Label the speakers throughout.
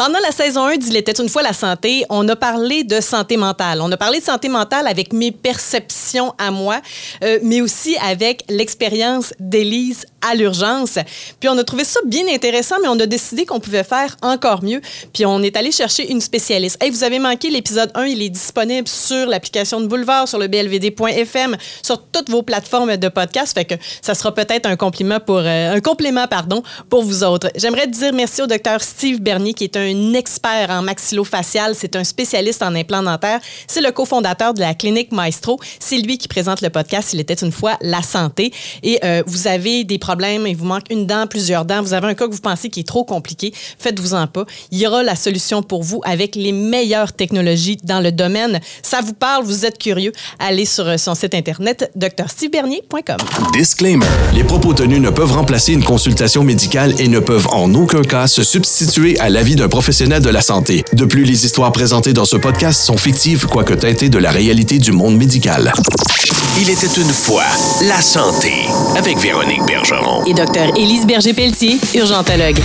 Speaker 1: Pendant la saison 1 d'Il était une fois la santé, on a parlé de santé mentale. On a parlé de santé mentale avec mes perceptions à moi, euh, mais aussi avec l'expérience d'Élise à l'urgence. Puis on a trouvé ça bien intéressant, mais on a décidé qu'on pouvait faire encore mieux. Puis on est allé chercher une spécialiste. Hey, vous avez manqué l'épisode 1, il est disponible sur l'application de Boulevard, sur le blvd.fm, sur toutes vos plateformes de podcast. Fait ça sera peut-être un compliment pour euh, un complément pardon pour vous autres. J'aimerais dire merci au docteur Steve Bernier qui est un un expert en maxillofacial. C'est un spécialiste en implants dentaires. C'est le cofondateur de la clinique Maestro. C'est lui qui présente le podcast Il était une fois la santé. Et euh, vous avez des problèmes, il vous manque une dent, plusieurs dents. Vous avez un cas que vous pensez qui est trop compliqué. Faites-vous-en pas. Il y aura la solution pour vous avec les meilleures technologies dans le domaine. Ça vous parle, vous êtes curieux, allez sur euh, son site internet drstevebernier.com.
Speaker 2: Disclaimer. Les propos tenus ne peuvent remplacer une consultation médicale et ne peuvent en aucun cas se substituer à l'avis d'un professionnels de la santé. De plus, les histoires présentées dans ce podcast sont fictives, quoique teintées de la réalité du monde médical.
Speaker 3: Il était une fois la santé avec Véronique Bergeron.
Speaker 1: Et docteur Élise Berger-Pelletier, urgentologue.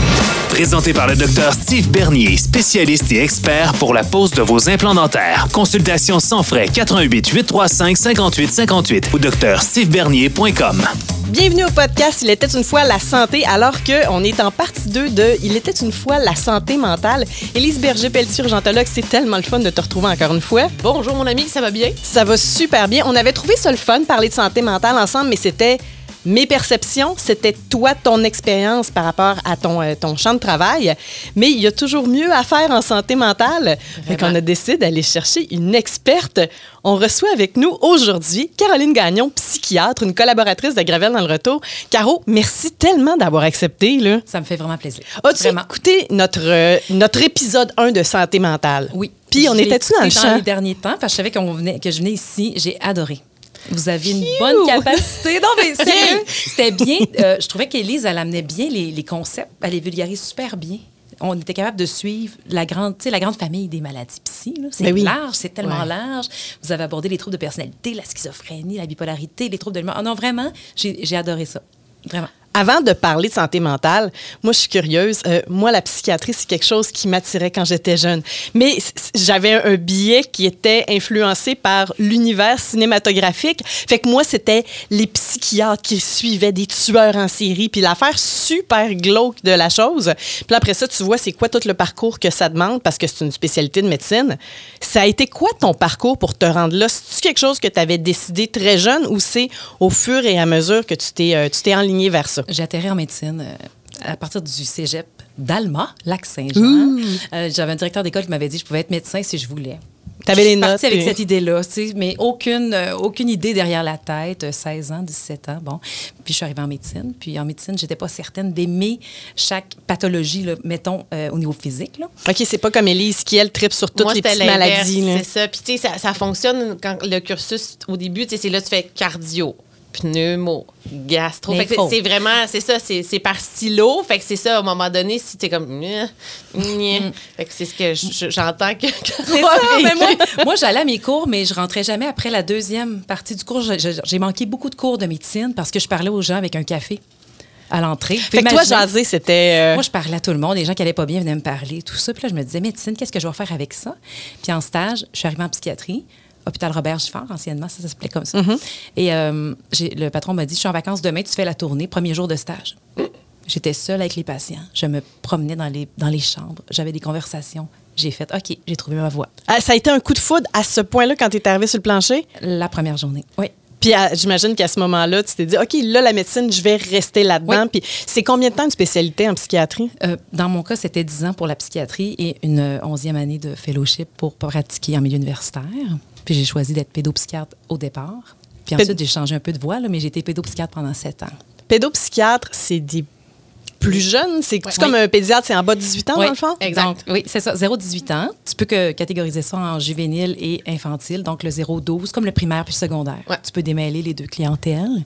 Speaker 3: Présenté par le docteur Steve Bernier, spécialiste et expert pour la pose de vos implants dentaires. Consultation sans frais 88 835 58 58 ou docteurstevebernier.com.
Speaker 1: Bienvenue au podcast Il était une fois la santé, alors qu'on est en partie 2 de Il était une fois la santé mentale. Élise Berger-Pelletier, urgentologue, c'est tellement le fun de te retrouver encore une fois.
Speaker 4: Bonjour mon ami, ça va bien?
Speaker 1: Ça va super bien. On avait trouvé ça le fun, parler de santé mentale ensemble, mais c'était mes perceptions, c'était toi, ton expérience par rapport à ton, euh, ton champ de travail. Mais il y a toujours mieux à faire en santé mentale. Fait qu'on a décidé d'aller chercher une experte. On reçoit avec nous aujourd'hui Caroline Gagnon, psychiatre, une collaboratrice de Gravel dans le retour. Caro, merci tellement d'avoir accepté. Là.
Speaker 4: Ça me fait vraiment plaisir.
Speaker 1: As-tu écouté notre, euh, notre épisode 1 de santé mentale?
Speaker 4: Oui.
Speaker 1: Puis on était-tu dans le champ?
Speaker 4: les derniers temps, parce que je savais qu'on venait, que je venais ici. J'ai adoré. Vous avez une bonne capacité. Non, mais sérieux, c'était bien. Euh, je trouvais qu'Élise, elle amenait bien les, les concepts. Elle les vulgarise super bien. On était capable de suivre la grande, la grande famille des maladies psy. C'est
Speaker 1: Ben oui.
Speaker 4: large, c'est tellement
Speaker 1: Ouais.
Speaker 4: large. Vous avez abordé les troubles de personnalité, la schizophrénie, la bipolarité, les troubles de l'humeur. Ah non, vraiment, j'ai adoré ça. Vraiment.
Speaker 1: Avant de parler de santé mentale, moi, je suis curieuse. Euh, moi, la psychiatrie, c'est quelque chose qui m'attirait quand j'étais jeune. Mais j'avais un, un biais qui était influencé par l'univers cinématographique. Fait que moi, c'était les psychiatres qui suivaient des tueurs en série. Puis l'affaire super glauque de la chose. Puis après ça, tu vois, c'est quoi tout le parcours que ça demande parce que c'est une spécialité de médecine. Ça a été quoi ton parcours pour te rendre là? C'est-tu quelque chose que tu avais décidé très jeune ou c'est au fur et à mesure que tu t'es euh, tu t'es enligné vers ça?
Speaker 4: J'ai atterri en médecine euh, à partir du cégep d'Alma, Lac-Saint-Jean. Euh, J'avais un directeur d'école qui m'avait dit que je pouvais être médecin si je voulais.
Speaker 1: T'avais
Speaker 4: Je
Speaker 1: les
Speaker 4: suis
Speaker 1: notes,
Speaker 4: partie avec cette idée-là, tu sais, mais aucune, euh, aucune idée derrière la tête. euh, 16 ans, 17 ans, bon. Puis je suis arrivée en médecine. Puis en médecine, j'étais pas certaine d'aimer chaque pathologie, là, mettons, euh, au niveau physique. Là.
Speaker 1: OK, c'est pas comme Élise qui, elle, tripe sur toutes
Speaker 5: Moi,
Speaker 1: les petites maladies.
Speaker 5: C'est ça. Puis, tu sais, ça, ça fonctionne quand le cursus, au début, tu sais, c'est là, tu fais cardio, pneumo, gastro. Fait que
Speaker 4: L'info.
Speaker 5: c'est vraiment, c'est ça, c'est par stylo. Fait que c'est ça, à un moment donné, si t'es comme. Fait que c'est ce que je- je- j'entends que.
Speaker 4: C'est ça, mais moi, moi, j'allais à mes cours, mais je rentrais jamais après la deuxième partie du cours. J'ai manqué beaucoup de cours de médecine parce que je parlais aux gens avec un café à l'entrée.
Speaker 1: Fait que toi, jaser, c'était. euh,
Speaker 4: Moi, je parlais à tout le monde. Les gens qui allaient pas bien venaient me parler, tout ça. Puis là, je me disais, médecine, qu'est-ce que je vais faire avec ça? Puis en stage, je suis arrivée en psychiatrie, hôpital Robert Giffard, anciennement, ça, ça s'appelait comme ça. Et euh, le patron m'a dit, je suis en vacances demain, tu fais la tournée, premier jour de stage. J'étais seule avec les patients. Je me promenais dans les, dans les chambres. J'avais des conversations. J'ai fait, OK, j'ai trouvé ma voie.
Speaker 1: ah, ça a été un coup de foudre à ce point-là quand tu es arrivé sur le plancher?
Speaker 4: La première journée. Oui.
Speaker 1: Puis à- j'imagine qu'à ce moment-là, tu t'es dit, OK, là, la médecine, je vais rester là-dedans.
Speaker 4: Oui.
Speaker 1: Puis c'est combien de temps de spécialité en psychiatrie?
Speaker 4: Euh, dans mon cas, c'était 10 ans pour la psychiatrie et une onzième année de fellowship pour pratiquer en milieu universitaire. Puis j'ai choisi d'être pédopsychiatre au départ. Puis
Speaker 1: Péd-
Speaker 4: ensuite, j'ai changé un peu de voie, là, mais j'ai été pédopsychiatre pendant sept ans.
Speaker 1: Pédopsychiatre, c'est des plus jeunes. C'est comme un pédiatre, c'est en bas de 18 ans,
Speaker 4: Oui,
Speaker 1: dans le fond?
Speaker 5: exact.
Speaker 4: Donc, oui, c'est ça, 0-18 ans. Tu peux que catégoriser ça en juvénile et infantile, donc le 0-12, comme le primaire puis le secondaire.
Speaker 5: Ouais.
Speaker 4: Tu peux démêler les deux clientèles.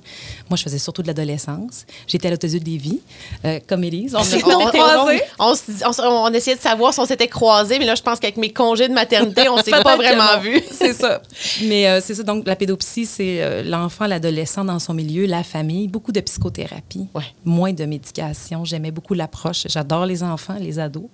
Speaker 4: Moi, je faisais surtout de l'adolescence. J'étais à l'hôtel de Lévis, euh, comme Élise. On
Speaker 5: On, on-
Speaker 4: croisés.
Speaker 5: on- essayait de savoir si on s'était croisés, mais là, je pense qu'avec mes congés de maternité, on s'est pas vraiment vus.
Speaker 4: C'est ça. Mais euh, c'est ça. Donc, la pédopsie, c'est euh, l'enfant, l'adolescent dans son milieu, la famille, beaucoup de psychothérapie,
Speaker 5: Ouais.
Speaker 4: moins de médication. J'aimais beaucoup l'approche. J'adore les enfants, les ados.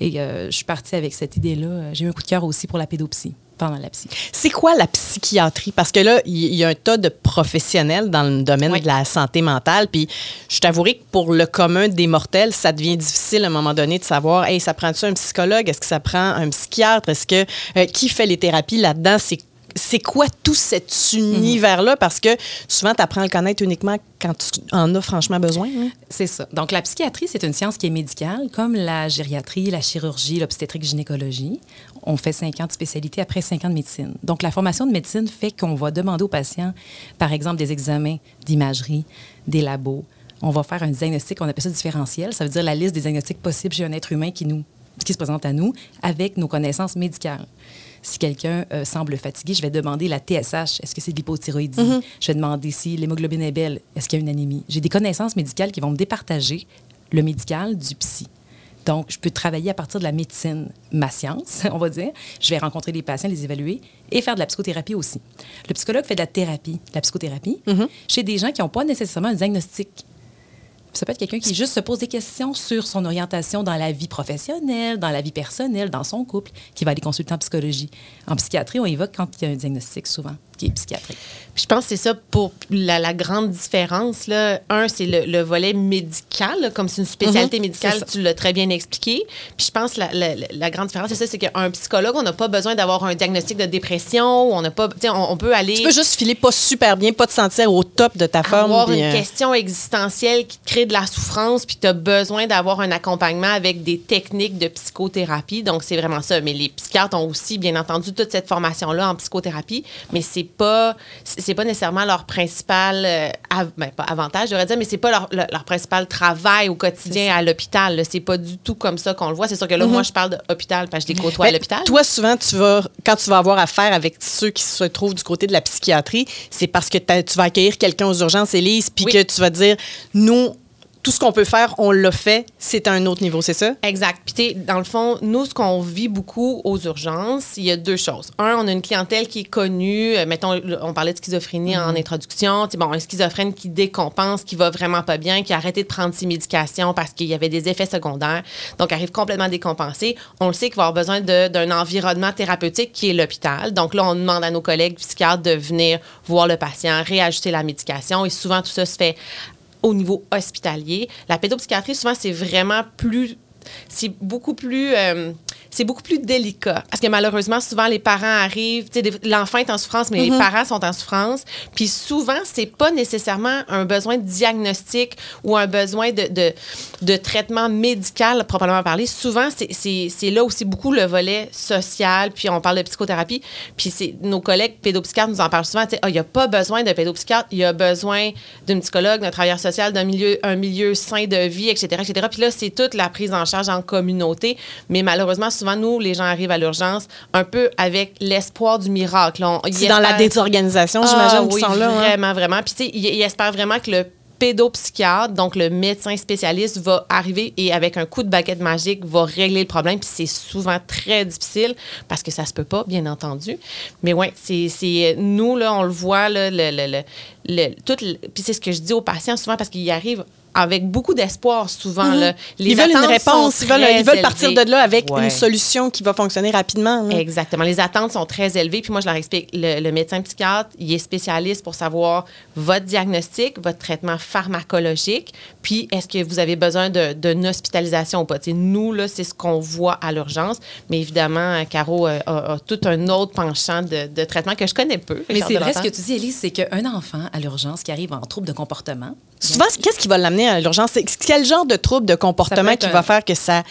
Speaker 4: Et euh, je suis partie avec cette idée-là. J'ai eu un coup de cœur aussi pour la pédopsie pendant la psy.
Speaker 1: C'est quoi la psychiatrie? Parce que là, il y, a un tas de professionnels dans le domaine
Speaker 4: Oui.
Speaker 1: de la santé mentale. Puis je t'avouerai que pour le commun des mortels, ça devient difficile à un moment donné de savoir, hey, ça prend-tu un psychologue? Est-ce que ça prend un psychiatre? Est-ce que euh, qui fait les thérapies là-dedans? C'est c'est quoi tout cet univers-là? Parce que souvent, tu apprends à le connaître uniquement quand tu en as franchement besoin. hein?
Speaker 4: C'est ça. Donc, la psychiatrie, c'est une science qui est médicale, comme la gériatrie, la chirurgie, l'obstétrique, gynécologie. On fait cinq ans de spécialité après cinq ans de médecine. Donc, la formation de médecine fait qu'on va demander aux patients, par exemple, des examens d'imagerie, des labos. On va faire un diagnostic, on appelle ça différentiel. Ça veut dire la liste des diagnostics possibles chez un être humain qui se présente à nous avec nos connaissances médicales. Si quelqu'un euh, semble fatigué, je vais demander la TSH. Est-ce que c'est de l'hypothyroïdie? Je vais demander si l'hémoglobine est belle. Est-ce qu'il y a une anémie? J'ai des connaissances médicales qui vont me départager le médical du psy. Donc, je peux travailler à partir de la médecine, ma science, on va dire. Je vais rencontrer les patients, les évaluer et faire de la psychothérapie aussi. Le psychologue fait de la thérapie, de la psychothérapie, chez des gens qui n'ont pas nécessairement un diagnostic. Ça peut être quelqu'un qui juste se pose des questions sur son orientation dans la vie professionnelle, dans la vie personnelle, dans son couple, qui va aller consulter en psychologie. En psychiatrie, on évoque quand il y a un diagnostic souvent qui est psychiatrique.
Speaker 5: Puis je pense que c'est ça pour la, la grande différence. Là. Un, c'est le, le volet médical, là, comme c'est une spécialité
Speaker 4: Mhm,
Speaker 5: médicale, tu l'as très bien expliqué. Puis je pense que la, la, la grande différence, c'est ça, c'est qu'un psychologue, on n'a pas besoin d'avoir un diagnostic de dépression, on n'a pas, on, on peut aller
Speaker 1: Tu peux juste filer pas super bien, pas te sentir au top de ta forme.
Speaker 5: avoir une
Speaker 1: euh,
Speaker 5: question existentielle qui te crée de la souffrance, puis tu as besoin d'avoir un accompagnement avec des techniques de psychothérapie. Donc, c'est vraiment ça. Mais les psychiatres ont aussi, bien entendu, toute cette formation-là en psychothérapie, mais c'est pas, c'est pas nécessairement leur principal euh, av- ben, pas avantage, je devrais dire, mais c'est pas leur, leur- leur principal travail au quotidien à l'hôpital. C'est pas du tout comme ça qu'on le voit. C'est sûr que là, moi, je parle d'hôpital parce que je les côtoie à l'hôpital.
Speaker 1: Toi, souvent, tu vas, quand tu vas avoir affaire avec ceux qui se trouvent du côté de la psychiatrie, c'est parce que tu vas accueillir quelqu'un aux urgences, Élise, puis
Speaker 5: Oui.
Speaker 1: que tu vas dire, nous, tout ce qu'on peut faire, on l'a fait, c'est à un autre niveau, c'est ça?
Speaker 5: Exact. Puis, tu sais, dans le fond, nous, ce qu'on vit beaucoup aux urgences, il y a deux choses. Un, on a une clientèle qui est connue. Euh, mettons, on parlait de schizophrénie en introduction. Tu sais, bon, un schizophrène qui décompense, qui va vraiment pas bien, qui a arrêté de prendre ses médications parce qu'il y avait des effets secondaires. Donc, arrive complètement décompensé. On le sait qu'il va avoir besoin d'un environnement thérapeutique qui est l'hôpital. Donc, là, on demande à nos collègues psychiatres de venir voir le patient, réajuster la médication. Et souvent, tout ça se fait au niveau hospitalier. La pédopsychiatrie, souvent, c'est vraiment plus. C'est beaucoup plus. euh, c'est beaucoup plus délicat. Parce que malheureusement, souvent, les parents arrivent. L'enfant est en souffrance, mais les parents sont en souffrance. Puis souvent, c'est pas nécessairement un besoin de diagnostic ou un besoin de, de, de traitement médical, proprement parlé. Souvent, c'est- là aussi beaucoup le volet social. Puis on parle de psychothérapie. Puis nos collègues pédopsychiatres nous en parlent souvent. Ah, Il n'y a pas besoin de pédopsychiatre, il y a besoin d'une psychologue, d'un travailleur social, d'un milieu, un milieu sain de vie, etc., etc. Puis là, c'est toute la prise en charge en communauté. Mais malheureusement, souvent, nous, les gens arrivent à l'urgence un peu avec l'espoir du miracle.
Speaker 1: C'est dans la désorganisation,
Speaker 5: ah,
Speaker 1: j'imagine, qu'ils
Speaker 5: oui,
Speaker 1: sont là. hein?
Speaker 5: Vraiment, vraiment. Puis, tu sais, ils espèrent vraiment que le pédopsychiatre, donc le médecin spécialiste, va arriver et avec un coup de baguette magique, va régler le problème. Puis c'est souvent très difficile parce que ça se peut pas, bien entendu. Mais ouais, c'est nous, là, on le voit, là, le, tout puis c'est ce que je dis aux patients souvent parce qu'ils arrivent avec beaucoup d'espoir souvent. là. Les
Speaker 1: Ils veulent une réponse, ils veulent, ils veulent partir de là avec
Speaker 5: Ouais.
Speaker 1: une solution qui va fonctionner rapidement. hein.
Speaker 5: Exactement. Les attentes sont très élevées. Puis moi, je leur explique, le, le médecin psychiatre, il est spécialiste pour savoir votre diagnostic, votre traitement pharmacologique, puis est-ce que vous avez besoin de- d'une hospitalisation ou pas? Tu sais, nous, là, c'est ce qu'on voit à l'urgence. Mais évidemment, Caro euh, a, a tout un autre penchant de, de traitement que je connais peu.
Speaker 4: Mais c'est vrai ce que tu dis, Élise, c'est qu'un enfant à l'urgence qui arrive en trouble de comportement,
Speaker 1: Souvent, qu'est-ce qui va l'amener à l'urgence? C'est- Quel genre de trouble de comportement qui
Speaker 4: un-
Speaker 1: va faire que ça.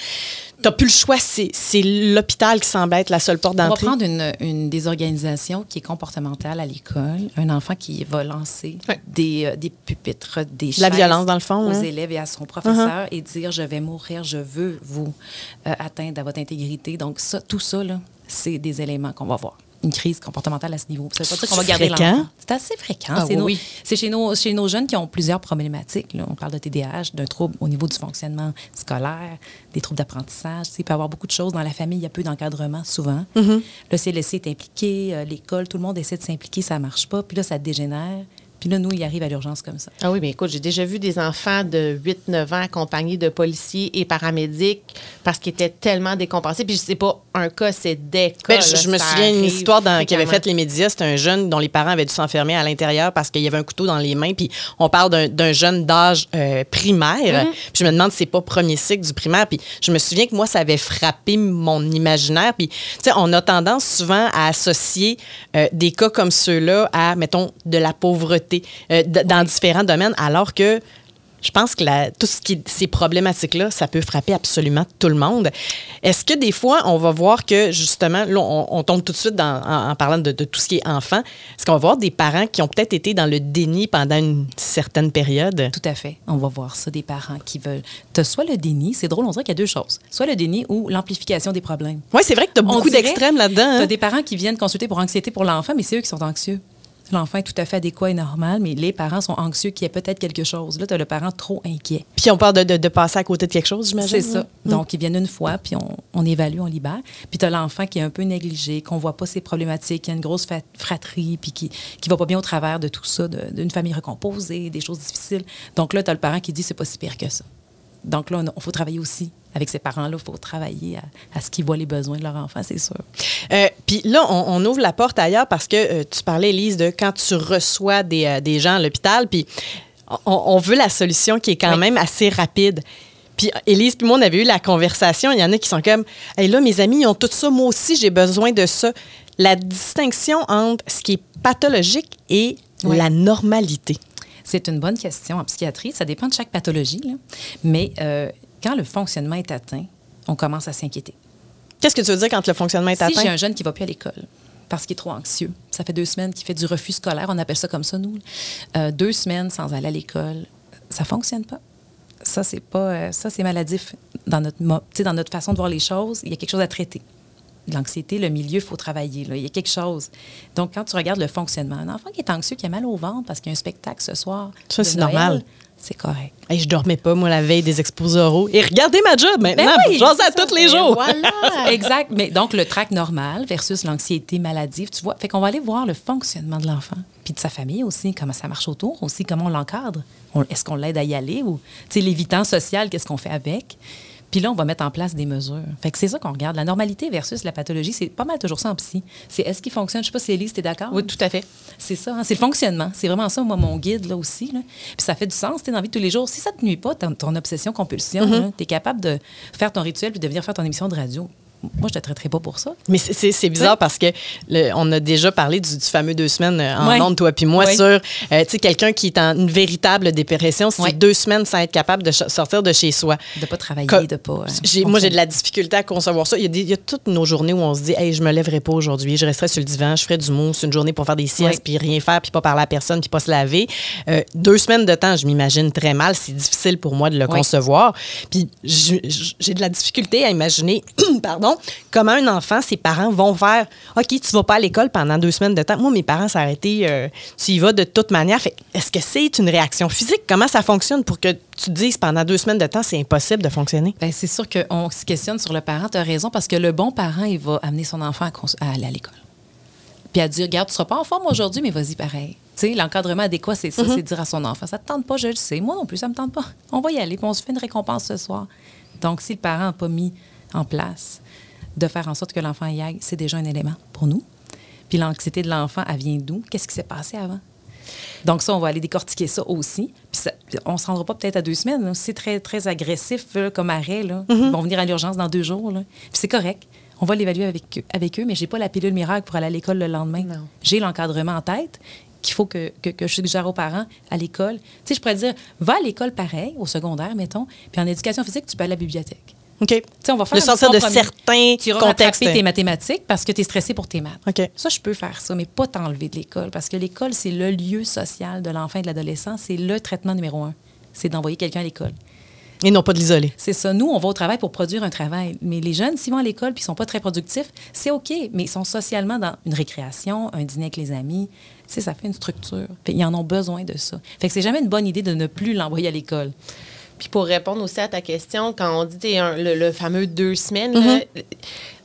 Speaker 1: T'as plus le choix, c'est c'est l'hôpital qui semble être la seule porte
Speaker 4: On va
Speaker 1: d'entrée?
Speaker 4: prendre une, une désorganisation qui est comportementale à l'école. Un enfant qui va lancer des, euh, des pupitres, des
Speaker 1: La violence, dans le fond,
Speaker 4: aux
Speaker 1: hein.
Speaker 4: élèves et à son professeur et dire je vais mourir, je veux vous euh, atteindre à votre intégrité. Donc ça, tout ça là, c'est des éléments qu'on va voir. Une crise comportementale à ce niveau. Ça veut pas dire qu'on va
Speaker 1: C'est
Speaker 4: garder l'enfant. C'est assez fréquent.
Speaker 5: Ah
Speaker 4: c'est
Speaker 5: oui.
Speaker 4: c'est chez nos, chez nos jeunes qui ont plusieurs problématiques. là. On parle de TDAH, d'un trouble au niveau du fonctionnement scolaire, des troubles d'apprentissage. Il peut y avoir beaucoup de choses. Dans la famille, il y a peu d'encadrement souvent.
Speaker 1: Mm-hmm.
Speaker 4: Le CLSC est impliqué, euh, l'école, tout le monde essaie de s'impliquer, ça ne marche pas. Puis là, ça dégénère. Puis là, nous, il arrive à l'urgence comme ça.
Speaker 5: Ah oui, mais écoute, j'ai déjà vu des enfants de 8-9 ans accompagnés de policiers et paramédics parce qu'ils étaient tellement décompensés. Puis je sais pas, un cas, c'est des cas.
Speaker 1: Ben, je,
Speaker 5: là,
Speaker 1: je me souviens d'une histoire dans- qui avait fait les médias. C'était un jeune dont les parents avaient dû s'enfermer à l'intérieur parce qu'il y avait un couteau dans les mains. Puis on parle d'un- jeune d'âge euh, primaire.
Speaker 5: Mm-hmm.
Speaker 1: Puis je me demande si c'est pas premier cycle du primaire. Puis je me souviens que moi, ça avait frappé mon imaginaire. Puis, tu sais, on a tendance souvent à associer euh, des cas comme ceux-là à, mettons, de la pauvreté euh, dans différents domaines, alors que je pense que la- tout ce qui ces problématiques-là, ça peut frapper absolument tout le monde. Est-ce que des fois, on va voir que justement, là, on, on tombe tout de suite dans- en, en parlant de, de tout ce qui est enfant, est-ce qu'on va voir des parents qui ont peut-être été dans le déni pendant une certaine période?
Speaker 4: Tout à fait. On va voir ça, des parents qui veulent. Tu as soit le déni, c'est drôle, on dirait qu'il y a deux choses. Soit le déni ou l'amplification des problèmes.
Speaker 1: Oui, c'est vrai que tu as beaucoup d'extrêmes là-dedans.
Speaker 4: Tu
Speaker 1: hein?
Speaker 4: as des parents qui viennent consulter pour anxiété pour l'enfant, mais c'est eux qui sont anxieux. L'enfant est tout à fait adéquat et normal, mais les parents sont anxieux qu'il y ait peut-être quelque chose. Là, tu as le parent trop inquiet.
Speaker 1: Puis on parle de, de- de passer à côté de quelque chose, j'imagine.
Speaker 4: C'est ça. Donc, ils viennent une fois, puis on, on évalue, on libère. Puis tu as l'enfant qui est un peu négligé, qu'on voit pas ses problématiques, qui a une grosse fratrie, puis qui qui va pas bien au travers de tout ça, d'une famille recomposée, des choses difficiles. Donc là, tu as le parent qui dit c'est pas si pire que ça. Donc là, il faut travailler aussi. Avec ces parents-là, il faut travailler à, à ce qu'ils voient les besoins de leur enfant, c'est sûr.
Speaker 1: Euh, Puis là, on, on ouvre la porte ailleurs parce que euh, tu parlais, Elise, de quand tu reçois des, euh, des gens à l'hôpital, puis on, on veut la solution qui est quand
Speaker 4: Oui.
Speaker 1: même assez rapide. Puis Élise, puis moi, on avait eu la conversation. Il y en a qui sont comme, hey, là, mes amis, ils ont tout ça. Moi aussi, j'ai besoin de ça. La distinction entre ce qui est pathologique et
Speaker 4: Oui.
Speaker 1: la normalité.
Speaker 4: C'est une bonne question en psychiatrie. Ça dépend de chaque pathologie. là. Mais euh, quand le fonctionnement est atteint, on commence à s'inquiéter.
Speaker 1: Qu'est-ce que tu veux dire quand le fonctionnement est
Speaker 4: Si
Speaker 1: atteint?
Speaker 4: j'ai un jeune qui va plus à l'école parce qu'il est trop anxieux, ça fait deux semaines qu'il fait du refus scolaire, on appelle ça comme ça, nous. Euh, deux semaines sans aller à l'école, ça fonctionne pas. Ça, c'est pas, euh, ça, c'est maladif dans notre, dans notre façon de voir les choses. Il y a quelque chose à traiter. L'anxiété, le milieu, il faut travailler. là. Il y a quelque chose. Donc, quand tu regardes le fonctionnement, un enfant qui est anxieux, qui a mal au ventre parce qu'il y a un spectacle ce soir,
Speaker 1: Ça, c'est normal.
Speaker 4: C'est correct.
Speaker 1: Hey, je dormais pas, moi, la veille des expos oraux. Et regardez ma job maintenant.
Speaker 4: Ben oui,
Speaker 1: J'en
Speaker 4: ça.
Speaker 1: tous les
Speaker 4: Ben
Speaker 1: jours.
Speaker 5: Voilà.
Speaker 4: Exact. Mais donc, le trac normal versus l'anxiété maladive, tu vois. Fait qu'on va aller voir le fonctionnement de l'enfant, puis de sa famille aussi, comment ça marche autour, aussi comment on l'encadre. Est-ce qu'on l'aide à y aller ou, tu sais, l'évitant social, qu'est-ce qu'on fait avec? Puis là, on va mettre en place des mesures. Fait que c'est ça qu'on regarde. La normalité versus la pathologie, c'est pas mal toujours ça en psy. C'est est-ce qu'il fonctionne? Je sais pas si Élise, t'es d'accord?
Speaker 5: Oui, tout à fait.
Speaker 4: C'est ça, hein, c'est le fonctionnement. C'est vraiment ça, moi, mon guide, là aussi. là. Puis ça fait du sens, tu dans la vie de tous les jours. Si ça te nuit pas, ton, ton obsession-compulsion, tu es capable de faire ton rituel puis de venir faire ton émission de radio. Moi, je te traiterais pas pour ça.
Speaker 1: Mais c'est- bizarre parce que le- on a déjà parlé du, du fameux deux semaines euh, en
Speaker 4: Ouais.
Speaker 1: ondes, toi puis moi, sur euh, tu sais, quelqu'un qui est en une véritable dépression, c'est deux semaines sans être capable de sortir de chez soi.
Speaker 4: De pas travailler,
Speaker 1: Co-
Speaker 4: de pas. euh,
Speaker 1: moi, j'ai de la difficulté à concevoir ça. Il y, a des- il y a toutes nos journées où on se dit, hey, je me lèverai pas aujourd'hui, je resterai sur le divan, je ferai du mousse, une journée pour faire des siestes, puis rien faire, puis pas parler à personne, puis pas se laver. Euh, deux semaines de temps, je m'imagine très mal. C'est difficile pour moi de le concevoir. Puis j'ai de la difficulté à imaginer, pardon, comment un enfant, ses parents vont faire, OK, tu vas pas à l'école pendant deux semaines de temps. Moi, mes parents s'arrêtaient, euh, tu y vas de toute manière. Fait, Est-ce que c'est une réaction physique? Comment ça fonctionne pour que tu te dises pendant deux semaines de temps, c'est impossible de fonctionner?
Speaker 4: Ben, c'est sûr qu'on se questionne sur le parent. Tu as raison, parce que le bon parent, il va amener son enfant à, cons- à aller à l'école. Puis à dire, regarde, tu seras pas en forme aujourd'hui, mais vas-y pareil. L'encadrement adéquat, c'est ça, c'est dire à son enfant, ça te tente pas, je le sais. Moi non plus, ça me tente pas. On va y aller, puis on se fait une récompense ce soir. Donc, si le parent n'a pas mis en place de faire en sorte que l'enfant y aille, c'est déjà un élément pour nous. Puis l'anxiété de l'enfant, elle vient d'où? Qu'est-ce qui s'est passé avant? Donc ça, on va aller décortiquer ça aussi. Puis ça- on ne se rendra pas peut-être à deux semaines. c'est très, très agressif là, comme arrêt, là, ils vont venir à l'urgence dans deux jours. là. Puis c'est correct. On va l'évaluer avec, eux- avec eux, mais j'ai pas la pilule miracle pour aller à l'école le lendemain. J'ai l'encadrement en tête qu'il faut que, que, que je suggère aux parents à l'école. Tu sais, je pourrais dire, va à l'école pareil, au secondaire, mettons, puis en éducation physique, tu peux aller à la bibliothèque.
Speaker 1: OK.
Speaker 4: Tu sais, on va faire
Speaker 1: de sortir de certains
Speaker 4: Tu
Speaker 1: contextes.
Speaker 4: tes mathématiques parce que tu es stressé pour tes maths.
Speaker 1: OK.
Speaker 4: Ça, je peux faire ça, mais pas t'enlever de l'école. Parce que l'école, c'est le lieu social de l'enfant et de l'adolescent. C'est le traitement numéro un. C'est d'envoyer quelqu'un à l'école.
Speaker 1: Et non pas de l'isoler.
Speaker 4: C'est ça. Nous, on va au travail pour produire un travail. Mais les jeunes, s'ils vont à l'école puis ils sont pas très productifs, c'est OK. Mais ils sont socialement dans une récréation, un dîner avec les amis. Tu sais, ça fait une structure. Fait, ils en ont besoin de ça. Fait que c'est jamais une bonne idée de ne plus l'envoyer à l'école.
Speaker 5: Puis pour répondre aussi à ta question, quand on dit un- le, le fameux deux semaines, là,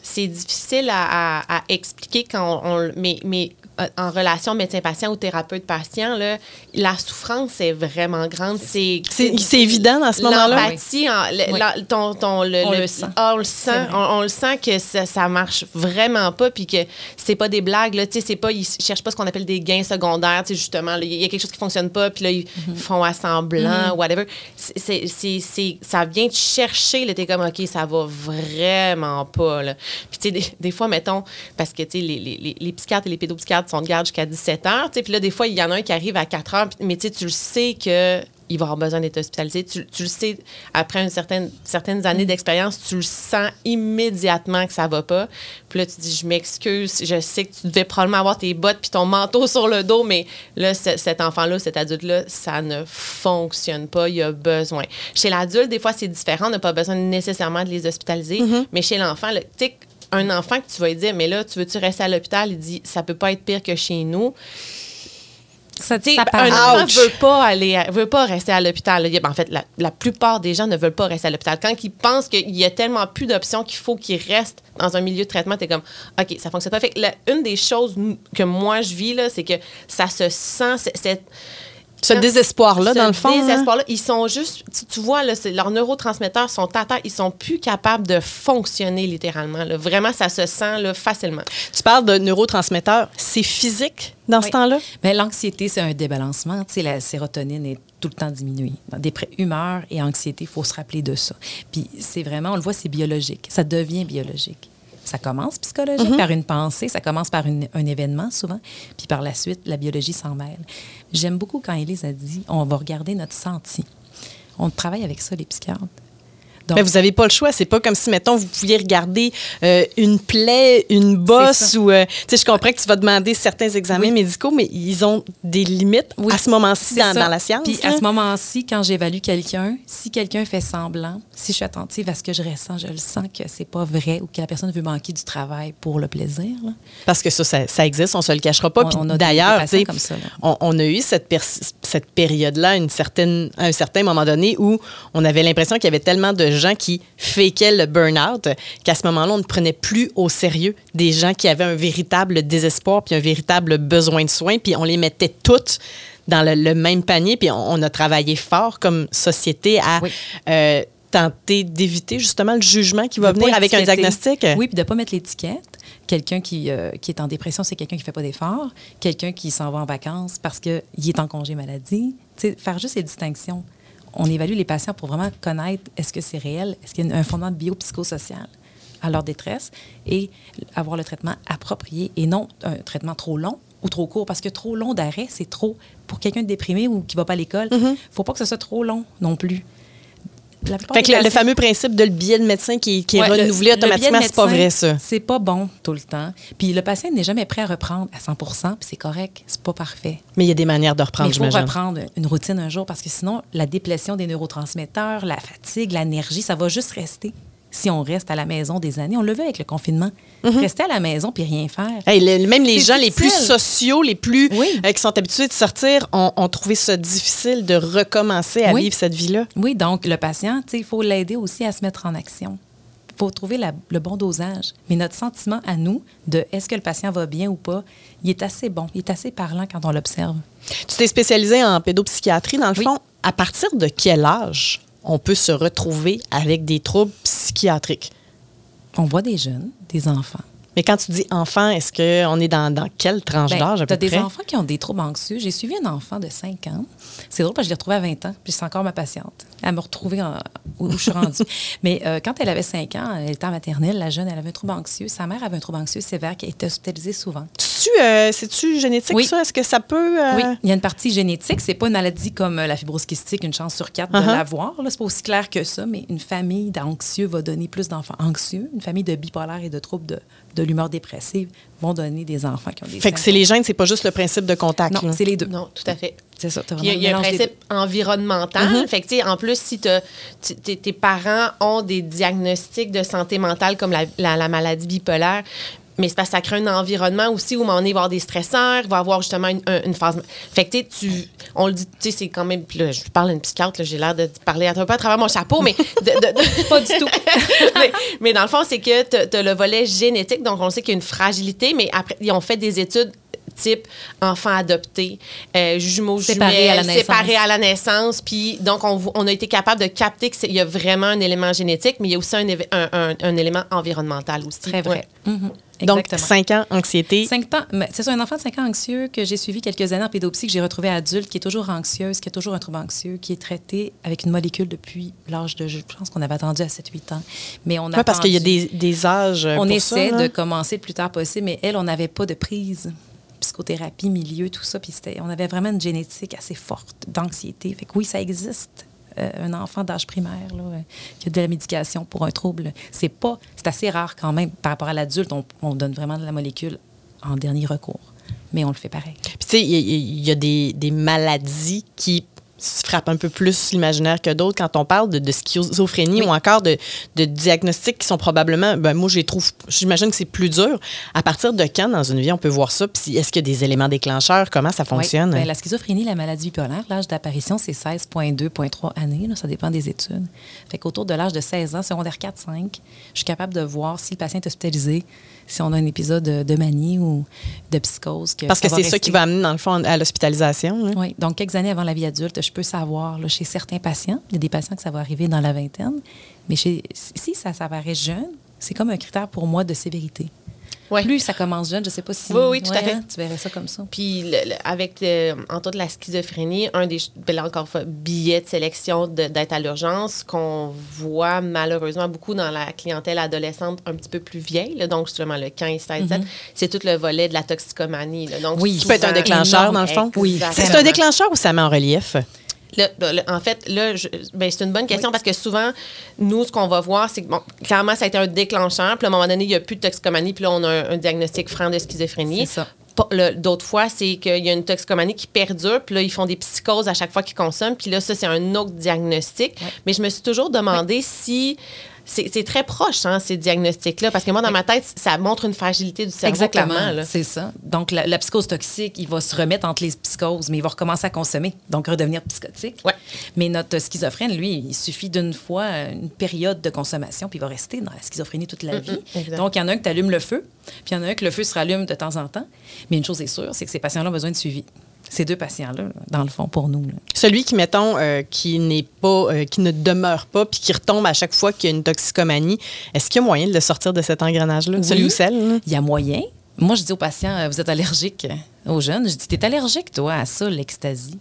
Speaker 5: c'est difficile à, à- à expliquer quand on, on- mais, mais en relation médecin-patient ou thérapeute-patient, la souffrance est vraiment grande. C'est
Speaker 1: évident dans ce moment-là.
Speaker 5: L'empathie, en- le-
Speaker 4: Oui.
Speaker 5: la- ton, ton- le,
Speaker 4: On
Speaker 5: le-
Speaker 4: le sent.
Speaker 5: ah, on le sent.
Speaker 4: vrai.
Speaker 5: On, on le sent que ça, ça marche vraiment pas, puis que c'est pas des blagues. Là, tu sais, c'est pas, ils cherchent pas ce qu'on appelle des gains secondaires. Justement, il y a quelque chose qui fonctionne pas, puis là, ils
Speaker 4: Mhm.
Speaker 5: font à semblant, whatever. C'est- ça vient te chercher. Là, t'es comme, OK, ça va vraiment pas. Là. Puis, tu sais, des, des fois, mettons, parce que, tu sais, les, les, les, les psychiatres et les pédopsychiatres sont de garde jusqu'à 17 heures. tu sais, Puis là, des fois, il y en a un qui arrive à 4 heures, mais tu sais, tu le sais que il va avoir besoin d'être hospitalisé. Tu, tu le sais, après une certaine, certaines années d'expérience, tu le sens immédiatement que ça va pas. Puis là, tu dis, je m'excuse, je sais que tu devais probablement avoir tes bottes puis ton manteau sur le dos, mais là, ce- cet enfant-là, cet adulte-là, ça ne fonctionne pas, il a besoin. Chez l'adulte, des fois, c'est différent, on n'a pas besoin nécessairement de les hospitaliser, mais chez l'enfant, le- tu sais, un enfant que tu vas lui dire, mais là, tu veux-tu rester à l'hôpital? Il dit, ça peut pas être pire que chez nous.
Speaker 4: Ça,
Speaker 5: Tu sais,
Speaker 4: ça
Speaker 5: un enfant
Speaker 1: Ouch.
Speaker 5: veut pas aller, à- veut pas rester à l'hôpital. ben, En fait, la, la plupart des gens ne veulent pas rester à l'hôpital. Quand ils pensent qu'il y a tellement plus d'options qu'il faut qu'ils restent dans un milieu de traitement, t'es comme, ok, ça fonctionne pas. Fait que une des choses que moi je vis là, c'est que ça se sent, c'est
Speaker 1: Ce désespoir-là,
Speaker 5: ce
Speaker 1: dans le fond. hein.
Speaker 5: désespoir-là, ils sont juste, tu, tu vois, là, leurs neurotransmetteurs sont à terre, ils sont plus capables de fonctionner littéralement. là. Vraiment, ça se sent là, facilement.
Speaker 1: Tu parles de neurotransmetteurs. C'est physique dans ce temps-là?
Speaker 4: Mais l'anxiété, c'est un débalancement. Tu sais, la sérotonine est tout le temps diminuée. Dans des pré- humeur et anxiété, il faut se rappeler de ça. Puis c'est vraiment, on le voit, c'est biologique. Ça devient biologique. Ça commence psychologique par une pensée, ça commence par une- un événement souvent, puis par la suite, la biologie s'en mêle. J'aime beaucoup quand Élise a dit on va regarder notre senti. On travaille avec ça, les psychiatres. Donc,
Speaker 1: Mais vous n'avez pas le choix. C'est pas comme si, mettons, vous pouviez regarder euh, une plaie, une bosse ou. euh, tu sais, je comprends que tu vas demander certains examens
Speaker 4: Oui.
Speaker 1: médicaux, mais ils ont des limites
Speaker 4: Oui,
Speaker 1: à ce moment-ci dans, la science.
Speaker 4: Puis
Speaker 1: là.
Speaker 4: à ce moment-ci, quand j'évalue quelqu'un, si quelqu'un fait semblant, si je suis attentive à ce que je ressens, je le sens que c'est pas vrai ou que la personne veut manquer du travail pour le plaisir. là.
Speaker 1: Parce que ça, ça, ça existe, on se le cachera pas. Puis d'ailleurs, on, on a eu cette période-là, une certaine, à un certain moment donné, où on avait l'impression qu'il y avait tellement de gens qui fakeaient le burn-out qu'à ce moment-là, on ne prenait plus au sérieux des gens qui avaient un véritable désespoir puis un véritable besoin de soins, puis on les mettait toutes dans le, le même panier, puis on, on a travaillé fort comme société à
Speaker 4: Oui.
Speaker 1: euh, tenter d'éviter justement le jugement qui va
Speaker 4: De
Speaker 1: venir avec un diagnostic.
Speaker 4: Oui, puis de ne pas mettre l'étiquette. Quelqu'un qui, euh, qui est en dépression, c'est quelqu'un qui ne fait pas d'efforts. Quelqu'un qui s'en va en vacances parce qu'il est en congé maladie. Tu sais, faire juste ces distinctions. On évalue les patients pour vraiment connaître est-ce que c'est réel, est-ce qu'il y a un fondement biopsychosocial à leur détresse et avoir le traitement approprié et non un traitement trop long ou trop court parce que trop long d'arrêt, c'est trop. Pour quelqu'un de déprimé ou qui ne va pas à l'école, il ne faut pas que ce soit trop long non plus. La
Speaker 1: Fait que le, fameux principe de le billet de médecin qui, qui est
Speaker 4: Ouais,
Speaker 1: renouvelé
Speaker 4: le
Speaker 1: automatiquement, c'est pas vrai, ça.
Speaker 4: C'est pas bon tout le temps. Puis le patient n'est jamais prêt à reprendre à 100% puis c'est correct, c'est pas parfait.
Speaker 1: Mais il y a des manières de reprendre,
Speaker 4: Mais il faut reprendre une routine un jour parce que sinon, la déplétion des neurotransmetteurs, la fatigue, l'énergie, ça va juste rester si on reste à la maison des années. On le veut avec le confinement.
Speaker 1: Mm-hmm.
Speaker 4: Rester à la maison puis rien faire.
Speaker 1: Hey, le- même les gens les plus sociaux, les plus
Speaker 4: Oui.
Speaker 1: euh, qui sont habitués de sortir, ont, ont trouvé ça difficile de recommencer à
Speaker 4: Oui.
Speaker 1: vivre cette vie-là.
Speaker 4: Oui, donc le patient, il faut l'aider aussi à se mettre en action. Il faut trouver la- le bon dosage. Mais notre sentiment à nous de est-ce que le patient va bien ou pas, il est assez bon, il est assez parlant quand on l'observe.
Speaker 1: Tu t'es spécialisé en pédopsychiatrie, dans le
Speaker 4: Oui.
Speaker 1: fond. À partir de quel âge on peut se retrouver avec des troubles psychiatriques?
Speaker 4: On voit des jeunes, des enfants.
Speaker 1: Mais quand tu dis enfant, est-ce qu'on est dans, dans quelle tranche
Speaker 4: Ben,
Speaker 1: d'âge à peu
Speaker 4: t'as des enfants qui ont des troubles anxieux. J'ai suivi un enfant de 5 ans. C'est drôle parce que je l'ai retrouvée à 20 ans, puis c'est encore ma patiente. Elle m'a retrouvée en- où, je suis rendue. Mais euh, quand elle avait 5 ans, elle était en maternelle, la jeune, elle avait un trouble anxieux. Sa mère avait un trouble anxieux sévère qui a été hospitalisée souvent.
Speaker 1: Tu, euh, C'est-tu génétique,
Speaker 4: Oui.
Speaker 1: ça? Est-ce que ça peut... euh,
Speaker 4: Oui, il y a une partie génétique. C'est pas une maladie comme la fibrose kystique, une chance sur quatre de
Speaker 1: Uh-huh.
Speaker 4: l'avoir. C'est pas aussi clair que ça, mais une famille d'anxieux va donner plus d'enfants anxieux. Une famille de bipolaire et de troubles de, de l'humeur dépressive vont donner des enfants qui ont des
Speaker 1: Fait que c'est les gènes, c'est pas juste le principe de contact.
Speaker 4: Non, c'est les deux.
Speaker 5: Non, tout à fait.
Speaker 4: C'est ça.
Speaker 5: Il y a,
Speaker 4: vraiment
Speaker 5: il y a
Speaker 4: le
Speaker 5: un principe environnemental. Fait que, tu sais, en plus, si tes tes parents ont des diagnostics de santé mentale comme la, la- la maladie bipolaire, mais c'est parce que ça crée un environnement aussi où on est va avoir des stresseurs, il va avoir justement une, un- une phase. Fait que tu on le dit, tu sais, c'est quand même. là, je parle à une psychiatre, j'ai l'air de parler un peu à travers mon chapeau, mais de- de- de- pas du tout. mais, mais dans le fond, c'est que tu as, le volet génétique, donc on sait qu'il y a une fragilité, mais après, ils ont fait des études type enfant adopté, euh, jumeaux
Speaker 4: Séparés à la naissance.
Speaker 5: séparés à la naissance. Puis donc, on, on a été capable de capter qu'il y a vraiment un élément génétique, mais il y a aussi un, éve- un, un- un élément environnemental aussi.
Speaker 4: Très vrai.
Speaker 5: Ouais.
Speaker 4: Mhm.
Speaker 1: Donc,
Speaker 4: Exactement.
Speaker 1: 5 ans, anxiété.
Speaker 4: Cinq ans, mais c'est ça, un enfant de 5 ans anxieux que j'ai suivi quelques années en pédopsie, que j'ai retrouvé adulte, qui est toujours anxieuse, qui a toujours un trouble anxieux, qui est traité avec une molécule depuis l'âge de, je pense qu'on avait attendu à 7-8 ans. Mais on a
Speaker 1: Ouais, parce qu'il y a des, des âges.
Speaker 4: On
Speaker 1: pour
Speaker 4: essaie
Speaker 1: ça,
Speaker 4: de commencer le plus tard possible, mais elle, on n'avait pas de prise psychothérapie, milieu, tout ça. On avait vraiment une génétique assez forte d'anxiété. Fait que oui, ça existe. Euh, un enfant d'âge primaire là, euh, qui a de la médication pour un trouble, c'est pas, c'est assez rare quand même. Par rapport à l'adulte, on, on donne vraiment de la molécule en dernier recours, mais on le fait pareil.
Speaker 1: Puis, tu sais, il y, a- des, maladies qui frappent un peu plus l'imaginaire que d'autres quand on parle de, de schizophrénie ou encore de, de diagnostics qui sont probablement, ben moi, je les trouve, j'imagine que c'est plus dur. À partir de quand dans une vie on peut voir ça? Puis est-ce qu'il y a des éléments déclencheurs? Comment ça fonctionne?
Speaker 4: Oui. Ben, la schizophrénie, la maladie bipolaire, l'âge d'apparition, c'est 16,2,3 années. là, ça dépend des études. Fait qu'autour de l'âge de 16 ans, secondaire 4-5, je suis capable de voir si le patient est hospitalisé, si on a un épisode de, de manie ou de psychose.
Speaker 1: Parce que c'est ça qui va amener, dans le fond, à l'hospitalisation. là.
Speaker 4: Oui, donc quelques années avant la vie adulte, je peux savoir là, chez certains patients, il y a des patients que ça va arriver dans la vingtaine, mais chez, si ça s'apparaît jeune, c'est comme un critère pour moi de sévérité.
Speaker 5: Ouais.
Speaker 4: Plus ça commence jeune, je sais pas si...
Speaker 5: Oui, oui, tout à fait.
Speaker 4: hein, tu verrais ça comme ça.
Speaker 5: Puis le- le- avec, euh, entre autres, la schizophrénie, un des, ben là, encore billets de sélection de- d'être à l'urgence qu'on voit malheureusement beaucoup dans la clientèle adolescente un petit peu plus vieille, là, donc justement le 15, 16, 17, c'est tout le volet de la toxicomanie. là. donc,
Speaker 4: Mm-hmm. Oui.
Speaker 1: Qui peut être un déclencheur,
Speaker 5: énorme,
Speaker 1: dans le fond?
Speaker 5: Oui,
Speaker 1: C'est un déclencheur ou ça met en relief?
Speaker 5: Là, là, en fait, là, je- ben, c'est une bonne question parce que souvent, nous, ce qu'on va voir, c'est que, bon, clairement, ça a été un déclencheur. Puis, à un moment donné, il n'y a plus de toxicomanie. Puis là, on a un, un diagnostic franc de schizophrénie.
Speaker 4: C'est ça.
Speaker 5: D'autres fois, c'est qu'il y a une toxicomanie qui perdure. Puis là, ils font des psychoses à chaque fois qu'ils consomment. Puis là, ça, c'est un autre diagnostic. Mais je me suis toujours demandé si. C'est très proche, hein, ces diagnostics-là, parce que moi, dans ma tête, ça montre une fragilité du cerveau, clairement. là.
Speaker 4: c'est ça. Donc, la, la psychose toxique, il va se remettre entre les psychoses, mais il va recommencer à consommer, donc redevenir psychotique.
Speaker 5: Ouais.
Speaker 4: Mais notre schizophrène, lui, il suffit d'une fois, une période de consommation, puis il va rester dans la schizophrénie toute la vie. Donc, il y en a un qui allume le feu, puis il y en a un que le feu se rallume de temps en temps. Mais une chose est sûre, c'est que ces patients-là ont besoin de suivi. Ces deux patients-là, dans le fond, pour nous. là.
Speaker 1: Celui qui, mettons, euh, qui n'est pas, euh, qui ne demeure pas, puis qui retombe à chaque fois qu'il y a une toxicomanie, est-ce qu'il y a moyen de le sortir de cet engrenage-là? Celui ou celle?
Speaker 4: Il y a moyen. Moi, je dis aux patients, euh, vous êtes allergique aux jeunes. Je dis, t'es allergique, toi, à ça, l'ecstasy.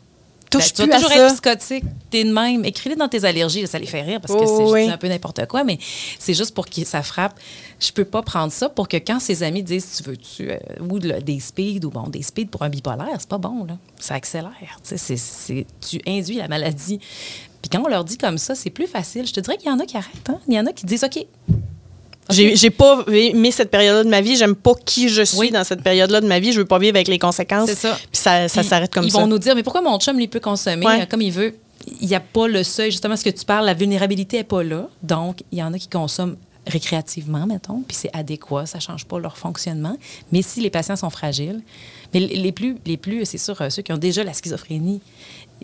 Speaker 1: Touche
Speaker 4: Ben, tu vas
Speaker 1: à
Speaker 4: toujours
Speaker 1: ça.
Speaker 4: être psychotique, t'es de même. Écris-les dans tes allergies, ça les fait rire parce que
Speaker 1: Oh,
Speaker 4: c'est
Speaker 1: oui.
Speaker 4: un peu n'importe quoi, mais c'est juste pour que ça frappe. Je peux pas prendre ça pour que quand ses amis disent tu veux-tu euh, ou des speeds ou bon des speeds pour un bipolaire, c'est pas bon là, ça accélère. tu induis la maladie. Puis quand on leur dit comme ça, c'est plus facile. Je te dirais qu'il y en a qui arrêtent. hein. Il y en a qui disent ok,
Speaker 1: J'ai j'ai pas aimé cette période-là de ma vie. J'aime pas qui je suis
Speaker 4: Oui.
Speaker 1: dans cette période-là de ma vie. Je veux pas vivre avec les conséquences.
Speaker 4: C'est ça.
Speaker 1: Puis ça, ça s'arrête comme
Speaker 4: ils
Speaker 1: ça.
Speaker 4: vont nous dire, mais pourquoi mon chum, lui, peut consommer
Speaker 1: Ouais.
Speaker 4: euh, comme il veut? Il n'y a pas le seuil, justement, ce que tu parles, la vulnérabilité n'est pas là. Donc, il y en a qui consomment récréativement, mettons, puis c'est adéquat, ça ne change pas leur fonctionnement. Mais si les patients sont fragiles, mais les plus, les plus c'est sûr, euh, ceux qui ont déjà la schizophrénie,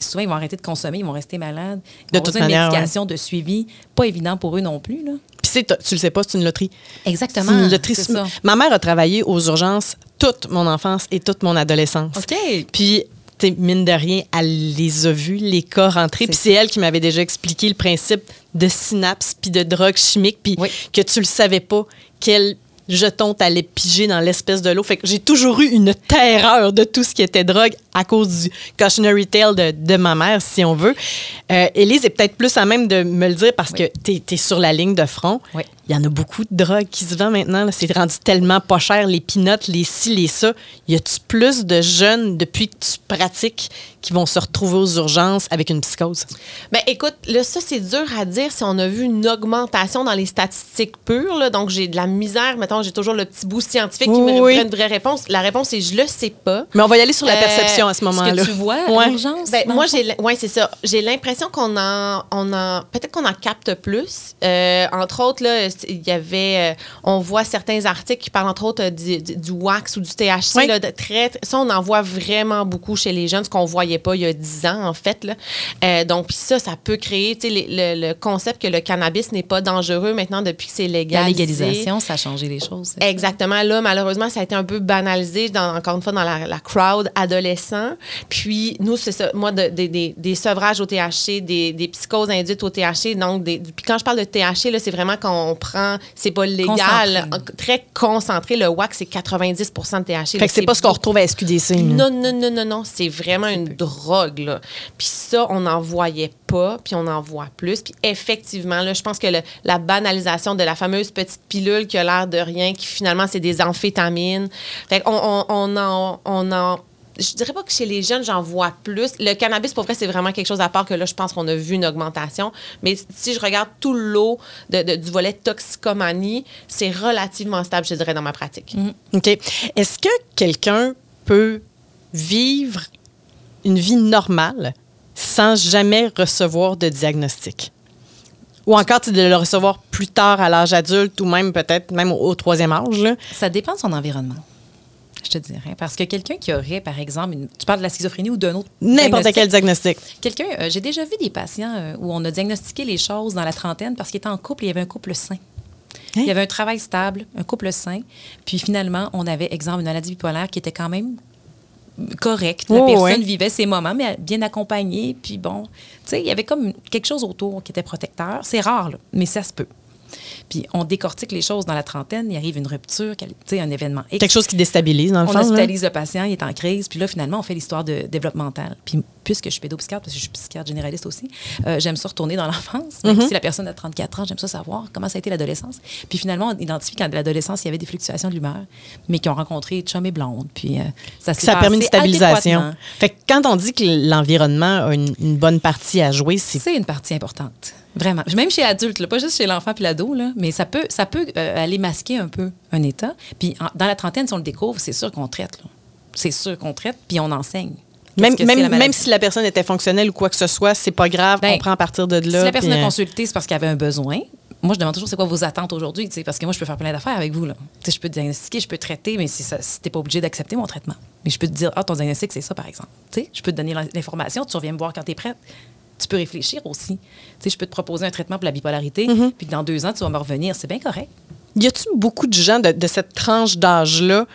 Speaker 4: souvent, ils vont arrêter de consommer, ils vont rester malades. Ils
Speaker 1: De
Speaker 4: ont
Speaker 1: toute
Speaker 4: besoin de
Speaker 1: manière,
Speaker 4: médication, de suivi. Pas évident pour eux non plus, là.
Speaker 1: Puis tu le sais pas, c'est une loterie.
Speaker 4: Exactement.
Speaker 1: C'est une loterie.
Speaker 4: ça.
Speaker 1: Ma mère a travaillé aux urgences toute mon enfance et toute mon adolescence.
Speaker 4: OK.
Speaker 1: Puis, mine de rien, elle les a vus, les cas rentrés. Puis c'est elle qui m'avait déjà expliqué le principe de synapse puis de drogue chimique, puis
Speaker 4: Oui.
Speaker 1: que tu le savais pas, quel jeton t'allais piger dans l'espèce de l'eau. Fait que j'ai toujours eu une terreur de tout ce qui était drogue à cause du cautionary tale de, de ma mère, si on veut. Euh, Élise est peut-être plus à même de me le dire parce que tu es, sur la ligne de front.
Speaker 4: Oui.
Speaker 1: Il y en a beaucoup de drogue qui se vend maintenant. C'est rendu tellement pas cher, les pinottes, les ci, les ça. Y a-tu plus de jeunes, depuis que tu pratiques, qui vont se retrouver aux urgences avec une psychose?
Speaker 5: Ben, écoute, là, ça, c'est dur à dire si on a vu une augmentation dans les statistiques pures. là. Donc, j'ai de la misère. Mettons, j'ai toujours le petit bout scientifique qui me prend une vraie réponse. La réponse est je le sais pas.
Speaker 1: Mais on va y aller sur la
Speaker 5: Euh,
Speaker 1: perception. à ce moment-là.
Speaker 4: Tu vois
Speaker 1: Ouais.
Speaker 4: l'urgence.
Speaker 5: Ben, moi, j'ai, ouais, c'est ça. J'ai l'impression qu'on en, on en, peut-être qu'on en capte plus. Euh, entre autres, là, c'est- il y avait, euh, on voit certains articles qui parlent entre autres euh, du, wax ou du THC.
Speaker 1: Oui.
Speaker 5: là, de très, ça, on en voit vraiment beaucoup chez les jeunes, ce qu'on voyait pas il y a 10 ans, en fait. Là. Euh, donc, puis ça, ça peut créer, les- le, le concept que le cannabis n'est pas dangereux maintenant depuis que c'est
Speaker 4: La
Speaker 5: légal.
Speaker 4: légalisation, ça a changé les choses. ça?
Speaker 5: Exactement. Là, malheureusement, ça a été un peu banalisé, dans, encore une fois, dans la, la crowd adolescent. Puis, nous, c'est ça. Moi, de- des- des- des sevrages au THC, des, des psychoses induites au THC. Donc, des, puis quand je parle de THC, là, c'est vraiment quand on prend, c'est pas légal,
Speaker 4: Concentré.
Speaker 5: très concentré. Le wax, c'est 90% de THC.
Speaker 1: Fait que c'est pas ce qu'on retrouve à SQDC.
Speaker 5: Non, non, non, non, non. C'est vraiment une drogue, là. Puis ça, on n'en voyait pas, puis on en voit plus. Puis effectivement, là, je pense que le- la banalisation de la fameuse petite pilule qui a l'air de rien, qui finalement, c'est des amphétamines. Fait qu'on on, on en... On en je dirais pas que chez les jeunes, j'en vois plus. Le cannabis, pour vrai, c'est vraiment quelque chose à part que là, je pense qu'on a vu une augmentation. Mais si je regarde tout le lot de- de- du volet toxicomanie, c'est relativement stable, je dirais, dans ma pratique.
Speaker 1: OK. Est-ce que quelqu'un peut vivre une vie normale sans jamais recevoir de diagnostic? Ou encore tu sais, de le recevoir plus tard à l'âge adulte ou même peut-être même au, au troisième âge? là?
Speaker 4: Ça dépend de son environnement. Je te dirais. Parce que quelqu'un qui aurait, par exemple, une- tu parles de la schizophrénie ou d'un autre.
Speaker 1: N'importe quel diagnostic.
Speaker 4: Quelqu'un, euh, j'ai déjà vu des patients euh, où on a diagnostiqué les choses dans la trentaine parce qu'ils étaient en couple et il y avait un couple sain. Il y avait un travail stable, un couple sain. Puis finalement, on avait, exemple, une maladie bipolaire qui était quand même correcte. La
Speaker 1: Oh,
Speaker 4: personne
Speaker 1: ouais.
Speaker 4: vivait ses moments, mais bien accompagnée. Puis bon, tu sais, il y avait comme quelque chose autour qui était protecteur. C'est rare, là, mais ça se peut. Puis on décortique les choses dans la trentaine, il arrive une rupture, un événement X.
Speaker 1: Quelque chose qui déstabilise, dans le
Speaker 4: On
Speaker 1: fond. là.
Speaker 4: hospitalise le patient, il est en crise, puis là, finalement, on fait l'histoire de développemental. Puis, puisque je suis pédopsychiatre, parce que je suis psychiatre généraliste aussi, euh, j'aime ça retourner dans l'enfance.
Speaker 1: Mm-hmm.
Speaker 4: Si la personne a 34 ans, j'aime ça savoir comment ça a été l'adolescence. Puis finalement, on identifie qu'à l'adolescence, il y avait des fluctuations de l'humeur, mais qui ont rencontré chum et blonde. Puis euh, ça
Speaker 1: Ça a permis une stabilisation. Fait que quand on dit que l'environnement a une, une bonne partie à jouer, c'est
Speaker 4: C'est une partie importante. Vraiment. Même chez l'adulte, pas juste chez l'enfant puis l'ado, mais ça peut, ça peut euh, aller masquer un peu un état. Puis en- dans la trentaine, si on le découvre, c'est sûr qu'on traite. C'est sûr qu'on traite, puis on enseigne.
Speaker 1: Même,
Speaker 4: que c'est
Speaker 1: même,
Speaker 4: la
Speaker 1: même
Speaker 4: maladie?
Speaker 1: si la personne était fonctionnelle ou quoi que ce soit, c'est pas grave,
Speaker 4: Ben,
Speaker 1: on prend à partir de là.
Speaker 4: Si la personne
Speaker 1: puis,
Speaker 4: a
Speaker 1: euh,
Speaker 4: consulté, c'est parce qu'elle avait un besoin. Moi, je demande toujours c'est quoi vos attentes aujourd'hui, parce que moi, je peux faire plein d'affaires avec vous. Là. Je peux te diagnostiquer, je peux traiter, mais si, n'es pas obligé d'accepter mon traitement. Mais je peux te dire, ah, ton diagnostic, c'est ça, par exemple. Je peux te donner l'information, tu reviens me voir quand tu es prête. Tu peux réfléchir aussi. Tu sais, je peux te proposer un traitement pour la bipolarité,
Speaker 1: Mm-hmm.
Speaker 4: puis que dans deux ans, tu vas me revenir. C'est bien correct.
Speaker 1: Y a-tu beaucoup de gens de, de cette tranche d'âge-là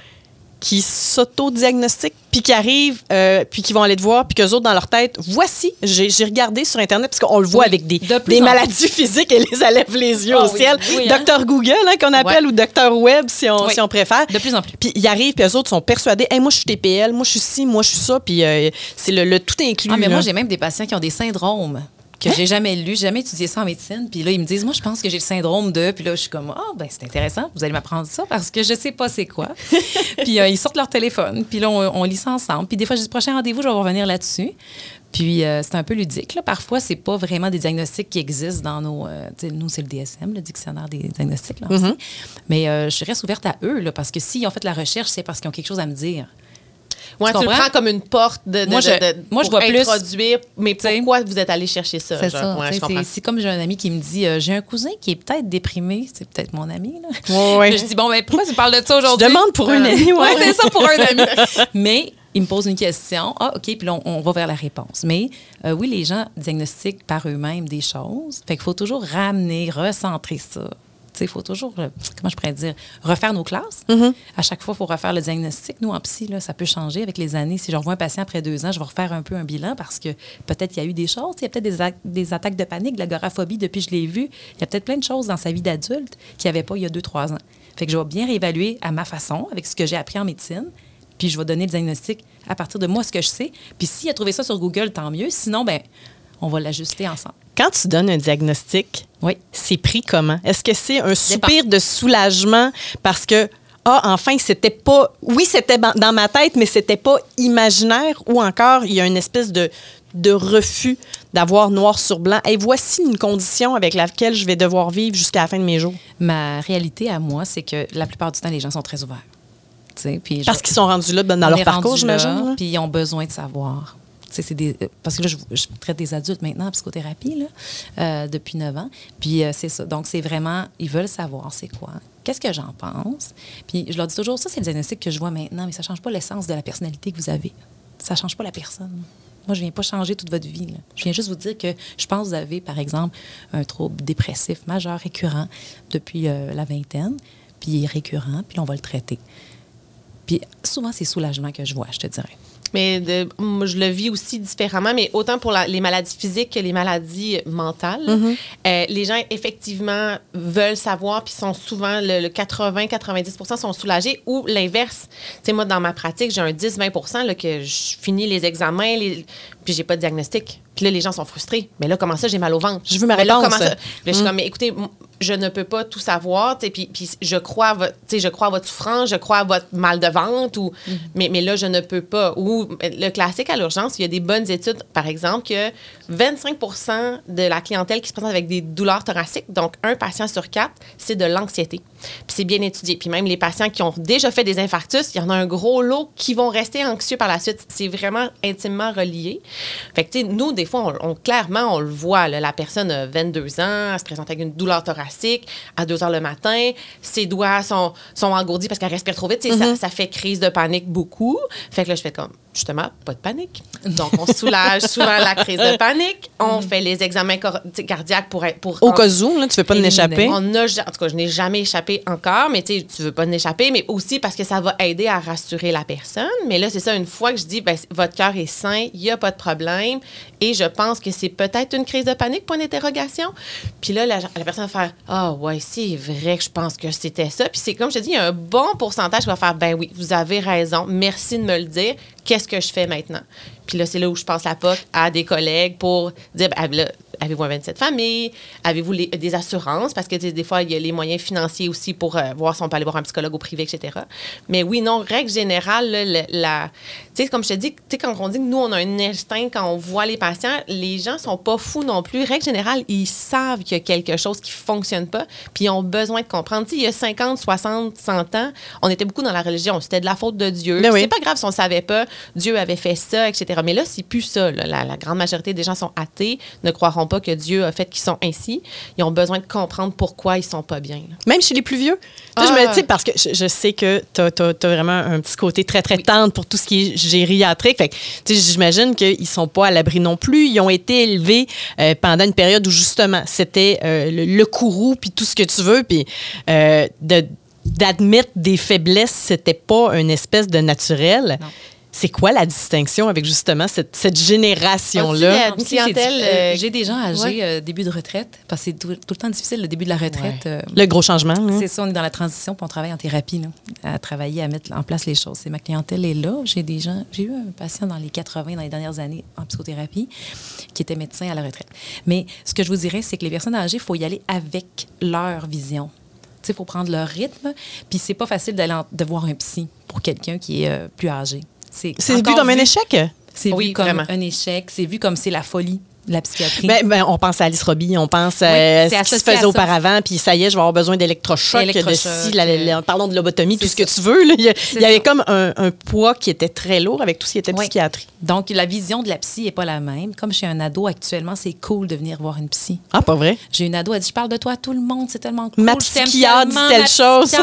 Speaker 1: qui s'auto-diagnostiquent, puis qui arrivent, euh, puis qui vont aller te voir, puis qu'eux autres, dans leur tête, voici, j'ai regardé sur Internet, parce qu'on le voit
Speaker 4: Oui,
Speaker 1: avec des,
Speaker 4: de
Speaker 1: des maladies physiques et les élève les yeux
Speaker 4: Ah
Speaker 1: au
Speaker 4: oui,
Speaker 1: ciel.
Speaker 4: oui, hein?
Speaker 1: Docteur Google, hein, qu'on appelle,
Speaker 4: Ouais.
Speaker 1: ou Docteur Web, si on,
Speaker 4: Oui.
Speaker 1: si on préfère.
Speaker 4: De plus en plus.
Speaker 1: Puis ils arrivent, puis eux autres sont persuadés, hey, moi, je suis TPL, moi, je suis ci, moi, je suis ça, puis euh, c'est le, le tout inclus.
Speaker 4: Ah, mais
Speaker 1: là.
Speaker 4: moi, j'ai même des patients qui ont des syndromes que j'ai jamais j'ai jamais étudié ça en médecine. Puis là, ils me disent, moi, je pense que j'ai le syndrome de. Puis là, je suis comme, ah, ben, c'est intéressant, vous allez m'apprendre ça parce que je sais pas c'est quoi. puis euh, ils sortent leur téléphone, puis là, on, on lit ça ensemble. Puis des fois, je dis, prochain rendez-vous, je vais revenir là-dessus. Puis euh, c'est un peu ludique. Là. Parfois, c'est pas vraiment des diagnostics qui existent dans nos. euh, nous, c'est le DSM, le dictionnaire des diagnostics. Là, aussi. Mais euh, je reste ouverte à eux, là, parce que s'ils ont fait la recherche, c'est parce qu'ils ont quelque chose à me dire.
Speaker 5: Ouais,
Speaker 4: Tu
Speaker 5: tu, le prends comme une porte de, de-
Speaker 4: Moi, je-
Speaker 5: de-
Speaker 4: moi, je
Speaker 5: pour
Speaker 4: vois plus-
Speaker 5: introduire, mais
Speaker 4: sais.
Speaker 5: pourquoi vous êtes allé chercher ça?
Speaker 4: C'est ça.
Speaker 5: Ouais, je
Speaker 4: comme j'ai un ami qui me dit euh, J'ai un cousin qui est peut-être déprimé. C'est peut-être mon ami. Là.
Speaker 1: Ouais, ouais.
Speaker 4: Je dis Bon, ben, pourquoi tu parles de ça aujourd'hui?
Speaker 1: Demande pour une amie, ouais.
Speaker 4: Ouais, c'est ça pour un ami. Mais il me pose une question. Ah, OK, puis là, on, on va vers la réponse. Mais euh, oui, les gens diagnostiquent par eux-mêmes des choses. Fait qu'il faut toujours ramener, recentrer ça. Il faut toujours, euh, comment je pourrais dire, refaire nos classes. À chaque fois, il faut refaire le diagnostic. Nous, en psy, là, ça peut changer avec les années. Si je revois un patient après deux ans, je vais refaire un peu un bilan parce que peut-être qu'il y a eu des choses. Il y a peut-être des attaques de panique, de l'agoraphobie depuis que je l'ai vu. Il y a peut-être plein de choses dans sa vie d'adulte qu'il n'y avait pas il y a deux, trois ans. Fait que je vais bien réévaluer à ma façon, avec ce que j'ai appris en médecine. Puis je vais donner le diagnostic à partir de moi, ce que je sais. Puis s'il a trouvé ça sur Google, tant mieux. Sinon, ben, on va l'ajuster ensemble.
Speaker 1: Quand tu donnes un diagnostic,
Speaker 4: Oui.
Speaker 1: c'est pris comment? Est-ce que c'est un soupir de soulagement parce que, ah, enfin, c'était pas. Oui, c'était dans ma tête, mais c'était pas imaginaire ou encore il y a une espèce de, de refus d'avoir noir sur blanc. Et voici une condition avec laquelle je vais devoir vivre jusqu'à la fin de mes jours.
Speaker 4: Ma réalité à moi, c'est que la plupart du temps, les gens sont très ouverts. Puis je-
Speaker 1: Parce qu'ils sont rendus là dans
Speaker 4: on
Speaker 1: leur parcours, j'imagine.
Speaker 4: Puis ils ont besoin de savoir. Euh, parce que là, je, traite des adultes maintenant en psychothérapie euh, depuis 9 ans. Puis euh, c'est ça. Donc, c'est vraiment, ils veulent savoir c'est quoi. Qu'est-ce que j'en pense? Puis je leur dis toujours, ça, c'est le diagnostic que je vois maintenant, mais ça ne change pas l'essence de la personnalité que vous avez. Ça ne change pas la personne. Moi, je ne viens pas changer toute votre vie. Je viens juste vous dire que je pense que vous avez, par exemple, un trouble dépressif majeur récurrent depuis la vingtaine, puis il est récurrent, puis on va le traiter. Puis souvent, c'est soulagement que je vois, je te dirais.
Speaker 5: Mais de- moi, je le vis aussi différemment, mais autant pour la- les maladies physiques que les maladies mentales. Euh, les gens, effectivement, veulent savoir, puis sont souvent, le, le 80-90% sont soulagés, ou l'inverse. Tu sais, moi, dans ma pratique, j'ai un 10-20 là, que je finis les examens, les- puis j'ai pas de diagnostic. Puis là, les gens sont frustrés. Mais là, comment ça, j'ai mal au ventre?
Speaker 1: Je veux ma
Speaker 5: Mais là,
Speaker 1: réponse.
Speaker 5: comment ça? Là, je suis comme, mais écoutez, je ne peux pas tout savoir, puis, puis je crois, à vo- tu sais, je crois à votre souffrance, je crois à votre mal de ventre, ou, mais, mais là, je ne peux pas. Ou le classique à l'urgence, il y a des bonnes études, par exemple, que 25% de la clientèle qui se présente avec des douleurs thoraciques, donc un patient sur quatre, c'est de l'anxiété. Puis c'est bien étudié. Puis même les patients qui ont déjà fait des infarctus, il y en a un gros lot qui vont rester anxieux par la suite. C'est vraiment intimement relié. Fait que, tu sais, nous, des fois, on, on- clairement, on le voit. là, la personne a 22 ans, elle se présente avec une douleur thoracique à 2 heures le matin, ses doigts sont, sont engourdis parce qu'elle respire trop vite. Ça, ça fait crise de panique beaucoup. Fait que là, je fais comme, justement, pas de panique. Donc, on soulage souvent la crise de panique. On fait les examens cardiaques pour... être- pour
Speaker 1: Au cas où, là, tu veux pas en
Speaker 4: Éliminer.
Speaker 1: échapper.
Speaker 5: on a, en tout cas, je n'ai jamais échappé encore, mais tu tu veux pas en échapper, mais aussi parce que ça va aider à rassurer la personne. Mais là, c'est ça, une fois que je dis, ben, votre cœur est sain, il n'y a pas de problème, et je pense que c'est peut-être une crise de panique, point d'interrogation. Puis là, la, la personne va faire, ah ouais, c'est vrai que je pense que c'était ça. Puis c'est comme je te dis, il y a un bon pourcentage qui va faire, ben oui, vous avez raison, merci de me le dire, qu'est-ce que je fais maintenant? Puis là, c'est là où je passe la POC à des collègues pour dire, ben, là, avez-vous un 27 familles? Avez-vous des assurances? Parce que des fois, il y a les moyens financiers aussi pour euh, voir si on peut aller voir un psychologue au privé, etc. Mais oui, non, règle générale, là, la, tu sais, comme je te dis, tu sais, quand on dit que nous, on a un instinct quand on voit les patients, les gens sont pas fous non plus. Règle générale, ils savent qu'il y a quelque chose qui fonctionne pas, puis ils ont besoin de comprendre. Tu sais, il y a 50, 60, 100 ans, on était beaucoup dans la religion. C'était de la faute de Dieu.
Speaker 1: Ben oui.
Speaker 5: C'est pas grave si on savait pas, Dieu avait fait ça, etc. Mais là, c'est plus ça. là. La, la grande majorité des gens sont athées, ne croiront pas que Dieu a fait qu'ils sont ainsi. Ils ont besoin de comprendre pourquoi ils sont pas bien. là.
Speaker 1: Même chez les plus vieux. Je
Speaker 5: Ah.
Speaker 1: me- tu sais, parce que je, je sais que tu as, vraiment un petit côté très, très tendre pour tout ce qui est gériatrique. Fait j'imagine qu'ils sont pas à l'abri non plus. Ils ont été élevés euh, pendant une période où, justement, c'était euh, le, le courroux, puis tout ce que tu veux. Puis euh, de- d'admettre des faiblesses, c'était pas une espèce de naturel. C'est quoi la distinction avec, justement, cette, cette génération-là?
Speaker 4: Di-
Speaker 5: euh,
Speaker 4: J'ai des gens âgés,
Speaker 5: ouais.
Speaker 4: euh, début de retraite, parce que c'est tout, tout le temps difficile, le début de la retraite. euh,
Speaker 1: Le gros changement. hein?
Speaker 4: C'est ça, on est dans la transition, puis on travaille en thérapie, là, à travailler, à mettre en place les choses. C'est ma clientèle est là. J'ai des gens, j'ai eu un patient dans les 80, dans les dernières années en psychothérapie, qui était médecin à la retraite. Mais ce que je vous dirais, c'est que les personnes âgées, il faut y aller avec leur vision. Tu sais, il faut prendre leur rythme, puis c'est pas facile d'aller de voir un psy pour quelqu'un qui est euh, plus âgé.
Speaker 1: C'est vu comme un échec?
Speaker 4: C'est
Speaker 5: Oui,
Speaker 4: vu comme
Speaker 5: vraiment.
Speaker 4: un échec, c'est vu comme c'est la folie la psychiatrie?
Speaker 1: Ben, ben, on pense à Alice Robbie, on pense à
Speaker 4: Oui,
Speaker 1: euh, ce qui se faisait auparavant, puis ça y est, je vais avoir besoin d'électrochocs, de
Speaker 4: Électrochocs,
Speaker 1: si, la- la- la- parlons de lobotomie, tout ce que tu veux. là. Il y, avait comme un, un poids qui était très lourd avec tout ce qui était
Speaker 4: Oui.
Speaker 1: psychiatrie.
Speaker 4: Donc, la vision de la psy n'est pas la même. Comme chez un ado actuellement, c'est cool de venir voir une psy.
Speaker 1: Ah, pas vrai?
Speaker 4: J'ai une ado, elle dit Je parle de toi à tout le monde, c'est tellement cool.
Speaker 1: Ma psychiatre dit telle chose.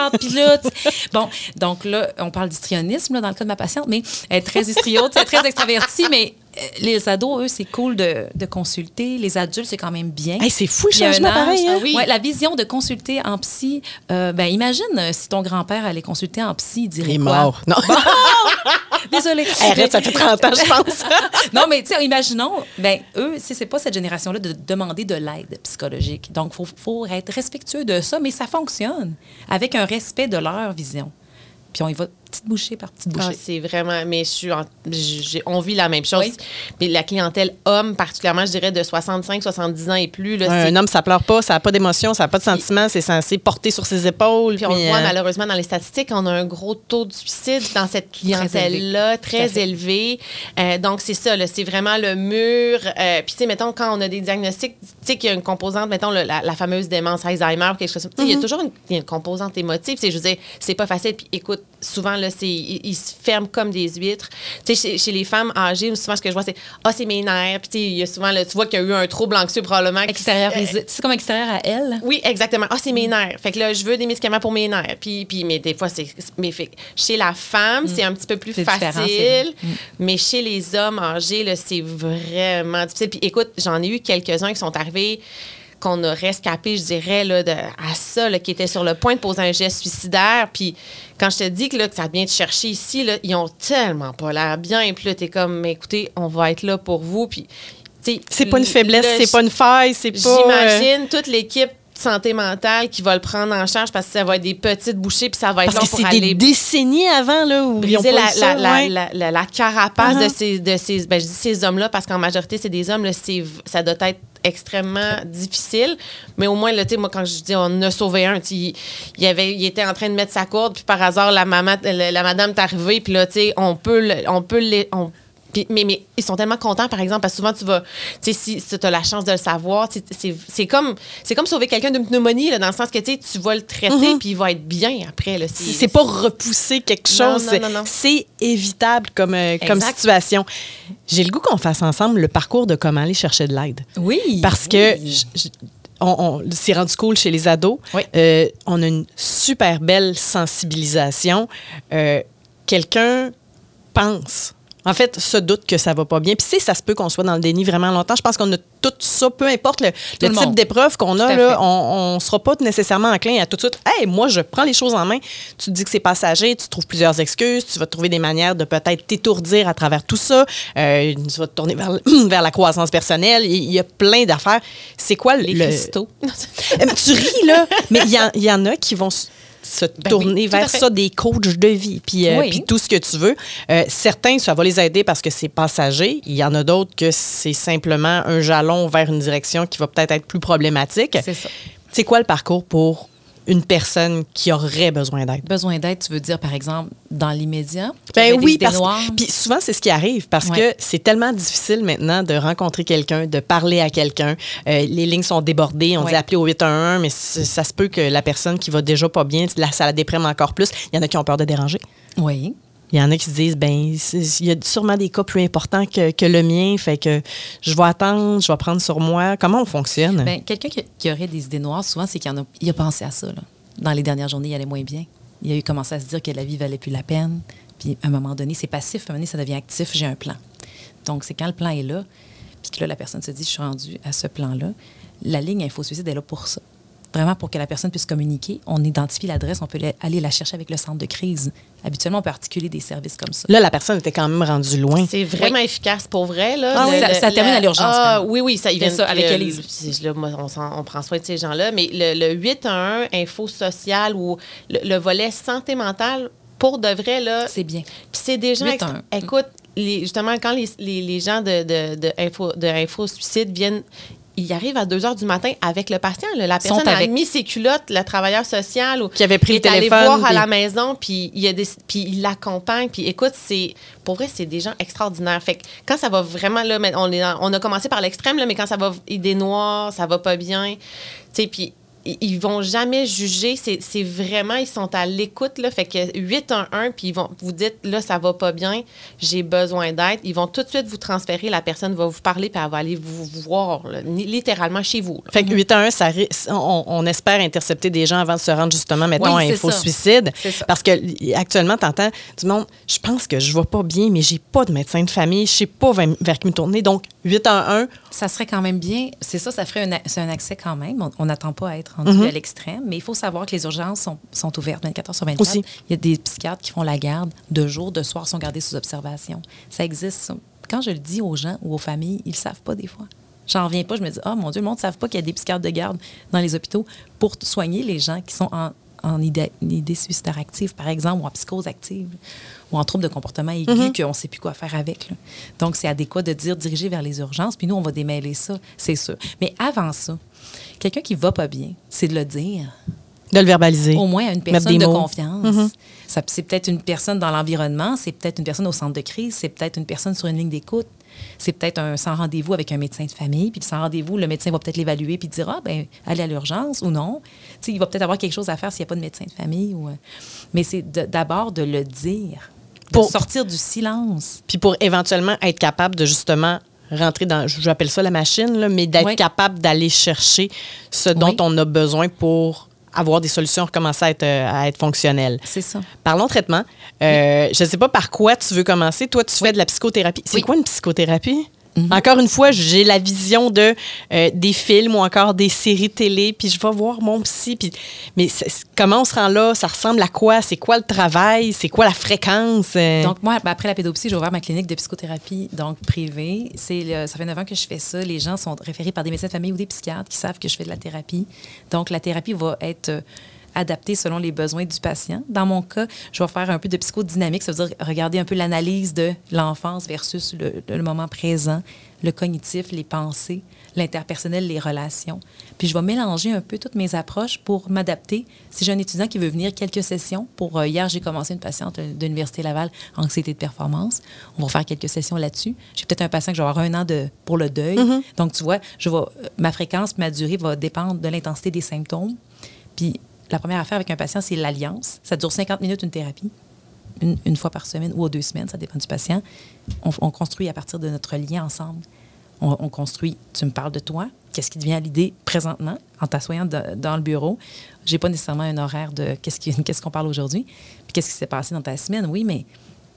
Speaker 4: bon, donc là, on parle d'histrionisme dans le cas de ma patiente, mais elle est très histriote, elle est très extravertie, mais euh, les ados, eux, c'est cool de, de consulter. Les adultes, c'est quand même bien.
Speaker 1: Hey, c'est fou le changement
Speaker 4: âge,
Speaker 1: pareil. hein?
Speaker 5: ah oui.
Speaker 4: Ouais, la vision de consulter en psy, euh, ben imagine euh, si ton grand-père allait consulter en psy, il dirait
Speaker 1: Il est
Speaker 4: quoi?
Speaker 1: mort. Non.
Speaker 4: Désolée.
Speaker 1: Hey, arrête, ça fait 30 ans, je pense.
Speaker 4: non, mais tu sais, imaginons, ben, eux, c'est c'est pas cette génération-là de demander de l'aide psychologique. Donc, il faut, faut être respectueux de ça, mais ça fonctionne avec un respect de leur vision. Puis on y va petite bouchée par petite
Speaker 5: Ah,
Speaker 4: bouchée.
Speaker 5: c'est vraiment, mais je suis en- on vit la même chose.
Speaker 4: Oui.
Speaker 5: Mais la clientèle homme, particulièrement, je dirais de 65, 70 ans et plus, là,
Speaker 1: un homme, ça pleure pas, ça n'a pas d'émotion, ça n'a pas de sentiment, c'est censé porter sur ses épaules.
Speaker 5: Puis on
Speaker 1: puis,
Speaker 5: voit
Speaker 1: euh,
Speaker 5: malheureusement dans les statistiques, on a un gros taux de suicide dans cette clientèle-là, très élevé. Euh, donc c'est ça, c'est vraiment le mur. Euh, puis tu sais, mettons, quand on a des diagnostics, tu sais qu'il y a une composante, mettons, le- la, la fameuse démence Alzheimer ou quelque chose comme ça, il y a toujours une, il y a une composante émotive. C'est, je veux dire, c'est pas facile. Puis écoute, souvent, là, c'est, ils, ils se ferment comme des huîtres. Tu sais, chez, chez les femmes âgées, souvent, ce que je vois, c'est Ah, c'est mes nerfs. Puis, tu sais, il y a souvent, là, tu vois qu'il y a eu un trouble anxieux probablement.
Speaker 4: Extérieur,
Speaker 5: Euh,
Speaker 4: c'est comme extérieur à elle?
Speaker 5: oui, exactement. Ah, c'est mes nerfs. Fait que là, je veux des médicaments pour mes nerfs. Puis, puis mais des fois, c'est. Mais fait, chez la femme, c'est un petit peu plus facile.
Speaker 4: vrai.
Speaker 5: Mais chez les hommes âgés, là, c'est vraiment difficile. Puis écoute, j'en ai eu quelques-uns qui sont arrivés qu'on a rescapé, je dirais, là, de, à ça, là, qui étaient sur le point de poser un geste suicidaire. Puis quand je te dis que, là, que ça vient te chercher ici, là, ils ont tellement pas l'air bien. Puis là, t'es comme, mais écoutez, on va être là pour vous. Puis,
Speaker 1: C'est pas une faiblesse,
Speaker 5: là,
Speaker 1: c'est pas une faille, c'est pas. euh,
Speaker 5: J'imagine toute l'équipe santé mentale qui va le prendre en charge parce que ça va être des petites bouchées puis ça va être
Speaker 1: parce
Speaker 5: long
Speaker 1: que
Speaker 5: pour
Speaker 1: des décennies avant, là, où ils ont pas
Speaker 5: la,
Speaker 1: ça,
Speaker 5: la,
Speaker 1: ouais.
Speaker 5: la, la- carapace
Speaker 1: Uh-huh.
Speaker 5: de ces, de ces, ben, je dis ces hommes-là parce qu'en majorité, c'est des hommes, là, ça doit être extrêmement difficile. Mais au moins, là, moi, quand je dis on a sauvé un, il, il avait, il était en train de mettre sa corde, puis par hasard, la, maman, la, la madame est arrivée, puis là, on peut, on peut mais, mais ils sont tellement contents, par exemple, parce que souvent, tu vas, tu sais, si, tu as la chance de le savoir, c'est comme, sauver quelqu'un d'une pneumonie, là, dans le sens que, tu vas le traiter, puis il va être bien après.
Speaker 1: C'est pas repousser quelque chose, c'est- évitable comme, euh, comme situation. J'ai le goût qu'on fasse ensemble le parcours de comment aller chercher de l'aide.
Speaker 4: Oui.
Speaker 1: Parce que j- on, on- c'est rendu cool chez les ados.
Speaker 4: Oui.
Speaker 1: Euh, on a une super belle sensibilisation. Euh, Quelqu'un pense. En fait, se doute que ça va pas bien. Puis, sais, ça se peut qu'on soit dans le déni vraiment longtemps. Je pense qu'on a tout ça, peu importe le, le
Speaker 4: le
Speaker 1: type d'épreuve qu'on a, là, on ne sera pas nécessairement enclin à tout de suite. Hey, moi, je prends les choses en main. Tu te dis que c'est passager, tu trouves plusieurs excuses, tu vas trouver des manières de peut-être t'étourdir à travers tout ça. Euh, tu vas te tourner vers, la croissance personnelle. Il il y a plein d'affaires. C'est quoi le.
Speaker 5: les
Speaker 1: le-
Speaker 5: cristaux.
Speaker 1: Euh, tu ris, là, mais il y, en- il y en a qui vont se tourner
Speaker 5: Ben oui, à
Speaker 1: vers ça, des coachs de vie, puis euh,
Speaker 4: Oui.
Speaker 1: puis tout ce que tu veux. Euh, certains, ça va les aider parce que c'est passager. Il y en a d'autres que c'est simplement un jalon vers une direction qui va peut-être être plus problématique.
Speaker 4: C'est ça.
Speaker 1: C'est quoi le parcours pour une personne qui aurait besoin d'aide?
Speaker 4: Besoin d'aide, tu veux dire, par exemple, dans l'immédiat?
Speaker 1: Ben oui, parce que puis souvent c'est ce qui arrive parce
Speaker 4: Ouais.
Speaker 1: que c'est tellement difficile maintenant de rencontrer quelqu'un, de parler à quelqu'un. Euh, les lignes sont débordées, on
Speaker 4: Ouais.
Speaker 1: dit appeler au 811, mais ça se peut que la personne qui va déjà pas bien, là, ça la déprime encore plus. Il y en a qui ont peur de déranger.
Speaker 4: Oui.
Speaker 1: Il y en a qui se disent, ben, il y a sûrement des cas plus importants que, que le mien, fait que je vais attendre, je vais prendre sur moi. Comment on fonctionne?
Speaker 4: Ben, quelqu'un qui, aurait des idées noires, souvent, c'est qu'il a, a pensé à ça. là. Dans les dernières journées, il allait moins bien. Il a eu commencé à se dire que la vie valait plus la peine. Puis, à un moment donné, c'est passif. À un moment donné, ça devient actif. J'ai un plan. Donc, c'est quand le plan est là, puis que là, la personne se dit, je suis rendue à ce plan-là. La ligne Info-Suicide est là pour ça. Vraiment pour que la personne puisse communiquer. On identifie l'adresse, on peut la- aller la chercher avec le centre de crise. Habituellement, on peut articuler des services comme ça.
Speaker 1: Là, la personne était quand même rendue loin.
Speaker 5: C'est vraiment efficace pour vrai. Là,
Speaker 4: Ah oui, ça- ça termine à l'urgence,
Speaker 5: Ah, oui, oui, ça, il
Speaker 4: Fait
Speaker 5: vient
Speaker 4: ça avec
Speaker 5: le- là, moi, on, prend soin de ces gens-là. Mais le, le 811, info sociale ou le, le volet santé mentale, pour de vrai, là,
Speaker 4: C'est bien.
Speaker 5: Puis c'est des gens.
Speaker 4: 8-1.
Speaker 5: extra- Écoute, les- justement, quand les, les- les gens de, de, de, info, de Info Suicide viennent. Ils arrivent à 2 h du matin avec le patient. là. La personne a
Speaker 4: avec.
Speaker 5: mis ses culottes, le travailleur social. Ou,
Speaker 1: Qui avait pris
Speaker 5: il
Speaker 1: le
Speaker 5: est allé
Speaker 1: téléphone,
Speaker 5: voir à la maison, puis il, a des, puis il l'accompagne. Puis écoute, c'est pour vrai, c'est des gens extraordinaires. Fait que quand ça va vraiment, là, on, est on a commencé par l'extrême, là, mais quand ça va idée noire, ça va pas bien, tu sais, puis ils- vont jamais juger. C'est vraiment, ils sont à l'écoute. Là, fait que 811, puis ils vont vous dites, là, ça va pas bien, j'ai besoin d'aide. Ils vont tout de suite vous transférer. La personne va vous parler, puis elle va aller vous voir, là, littéralement chez vous. là.
Speaker 1: Fait que 811, ça, ri- on, on espère intercepter des gens avant de se rendre justement, mettons,
Speaker 4: Oui,
Speaker 1: à Info
Speaker 4: ça.
Speaker 1: Suicide. Parce que actuellement, tu entends du monde, je pense que je vais pas bien, mais j'ai pas de médecin de famille, je sais pas vers, vers qui me tourner. Donc, 811,
Speaker 4: Ça serait quand même bien. C'est ça, ça ferait un, un accès quand même. On- n'attend pas à être rendu
Speaker 1: Mhm.
Speaker 4: à l'extrême, mais il faut savoir que les urgences sont, sont ouvertes 24 heures sur 24.
Speaker 1: Aussi.
Speaker 4: Il y a des psychiatres qui font la garde de jour, de soir, sont gardés sous observation. Ça existe. Quand je le dis aux gens ou aux familles, ils ne savent pas des fois. J'en reviens pas. Je me dis, oh mon Dieu, le monde ne savent pas qu'il y a des psychiatres de garde dans les hôpitaux pour soigner les gens qui sont en, en suicidaire active, par exemple, ou en psychose active, ou en trouble de comportement aigu
Speaker 1: Mhm.
Speaker 4: qu'on ne sait plus quoi faire avec. là. Donc, c'est adéquat de dire diriger vers les urgences, puis nous, on va démêler ça, c'est sûr. Mais avant ça, quelqu'un qui va pas bien, c'est de le dire
Speaker 1: de le verbaliser.
Speaker 4: au moins à une personne de
Speaker 1: mots.
Speaker 4: confiance.
Speaker 1: Mhm.
Speaker 4: Ça- C'est peut-être une personne dans l'environnement, c'est peut-être une personne au centre de crise, c'est peut-être une personne sur une ligne d'écoute, c'est peut-être un sans rendez-vous avec un médecin de famille, puis le sans rendez-vous, le médecin va peut-être l'évaluer puis dire ah ben allez à l'urgence ou non. Tu sais, il va peut-être avoir quelque chose à faire s'il n'y a pas de médecin de famille ou euh, Mais c'est de- d'abord de le dire, de
Speaker 1: Pour-
Speaker 4: sortir du silence.
Speaker 1: Puis pour éventuellement être capable de justement rentrer dans, j'appelle ça la machine, là, mais d'être
Speaker 4: Oui.
Speaker 1: capable d'aller chercher ce dont
Speaker 4: Oui.
Speaker 1: on a besoin pour avoir des solutions, recommencer à être, euh, à être fonctionnelles.
Speaker 4: C'est ça.
Speaker 1: Parlons traitement. Euh, Je ne sais pas par quoi tu veux commencer. Toi, tu fais de la psychothérapie. C'est
Speaker 4: Oui.
Speaker 1: quoi une psychothérapie? Encore une fois, j'ai la vision de euh, des films ou encore des séries télé, puis je vais voir mon psy. Puis, mais comment on se rend là? Ça ressemble à quoi? C'est quoi le travail? C'est quoi la fréquence? Euh,
Speaker 4: Donc, moi, ben, après la pédopsie, j'ai ouvert ma clinique de psychothérapie, donc privée. C'est le- ça fait 9 ans que je fais ça. Les gens sont référés par des médecins de famille ou des psychiatres qui savent que je fais de la thérapie. Donc, la thérapie va être adaptée selon les besoins du patient. Dans mon cas, je vais faire un peu de psychodynamique, ça veut dire regarder un peu l'analyse de l'enfance versus le, le moment présent, le cognitif, les pensées, l'interpersonnel, les relations. Puis je vais mélanger un peu toutes mes approches pour m'adapter. Si j'ai un étudiant qui veut venir quelques sessions, pour euh, hier, j'ai commencé une patiente de l'Université Laval, anxiété de performance. On va faire quelques sessions là-dessus. J'ai peut-être un patient que je vais avoir un an de, pour le deuil. Donc, tu vois, je vais, ma fréquence, ma durée va dépendre de l'intensité des symptômes. Puis la première affaire avec un patient, c'est l'alliance. Ça dure 50 minutes, une thérapie. Une, fois par semaine ou aux deux semaines, ça dépend du patient. On, on construit à partir de notre lien ensemble. On, on construit, tu me parles de toi, qu'est-ce qui te vient à l'idée présentement en t'assoyant dans le bureau? J'ai pas nécessairement un horaire de qu'est-ce qu'on parle aujourd'hui, puis qu'est-ce qui s'est passé dans ta semaine? Oui, mais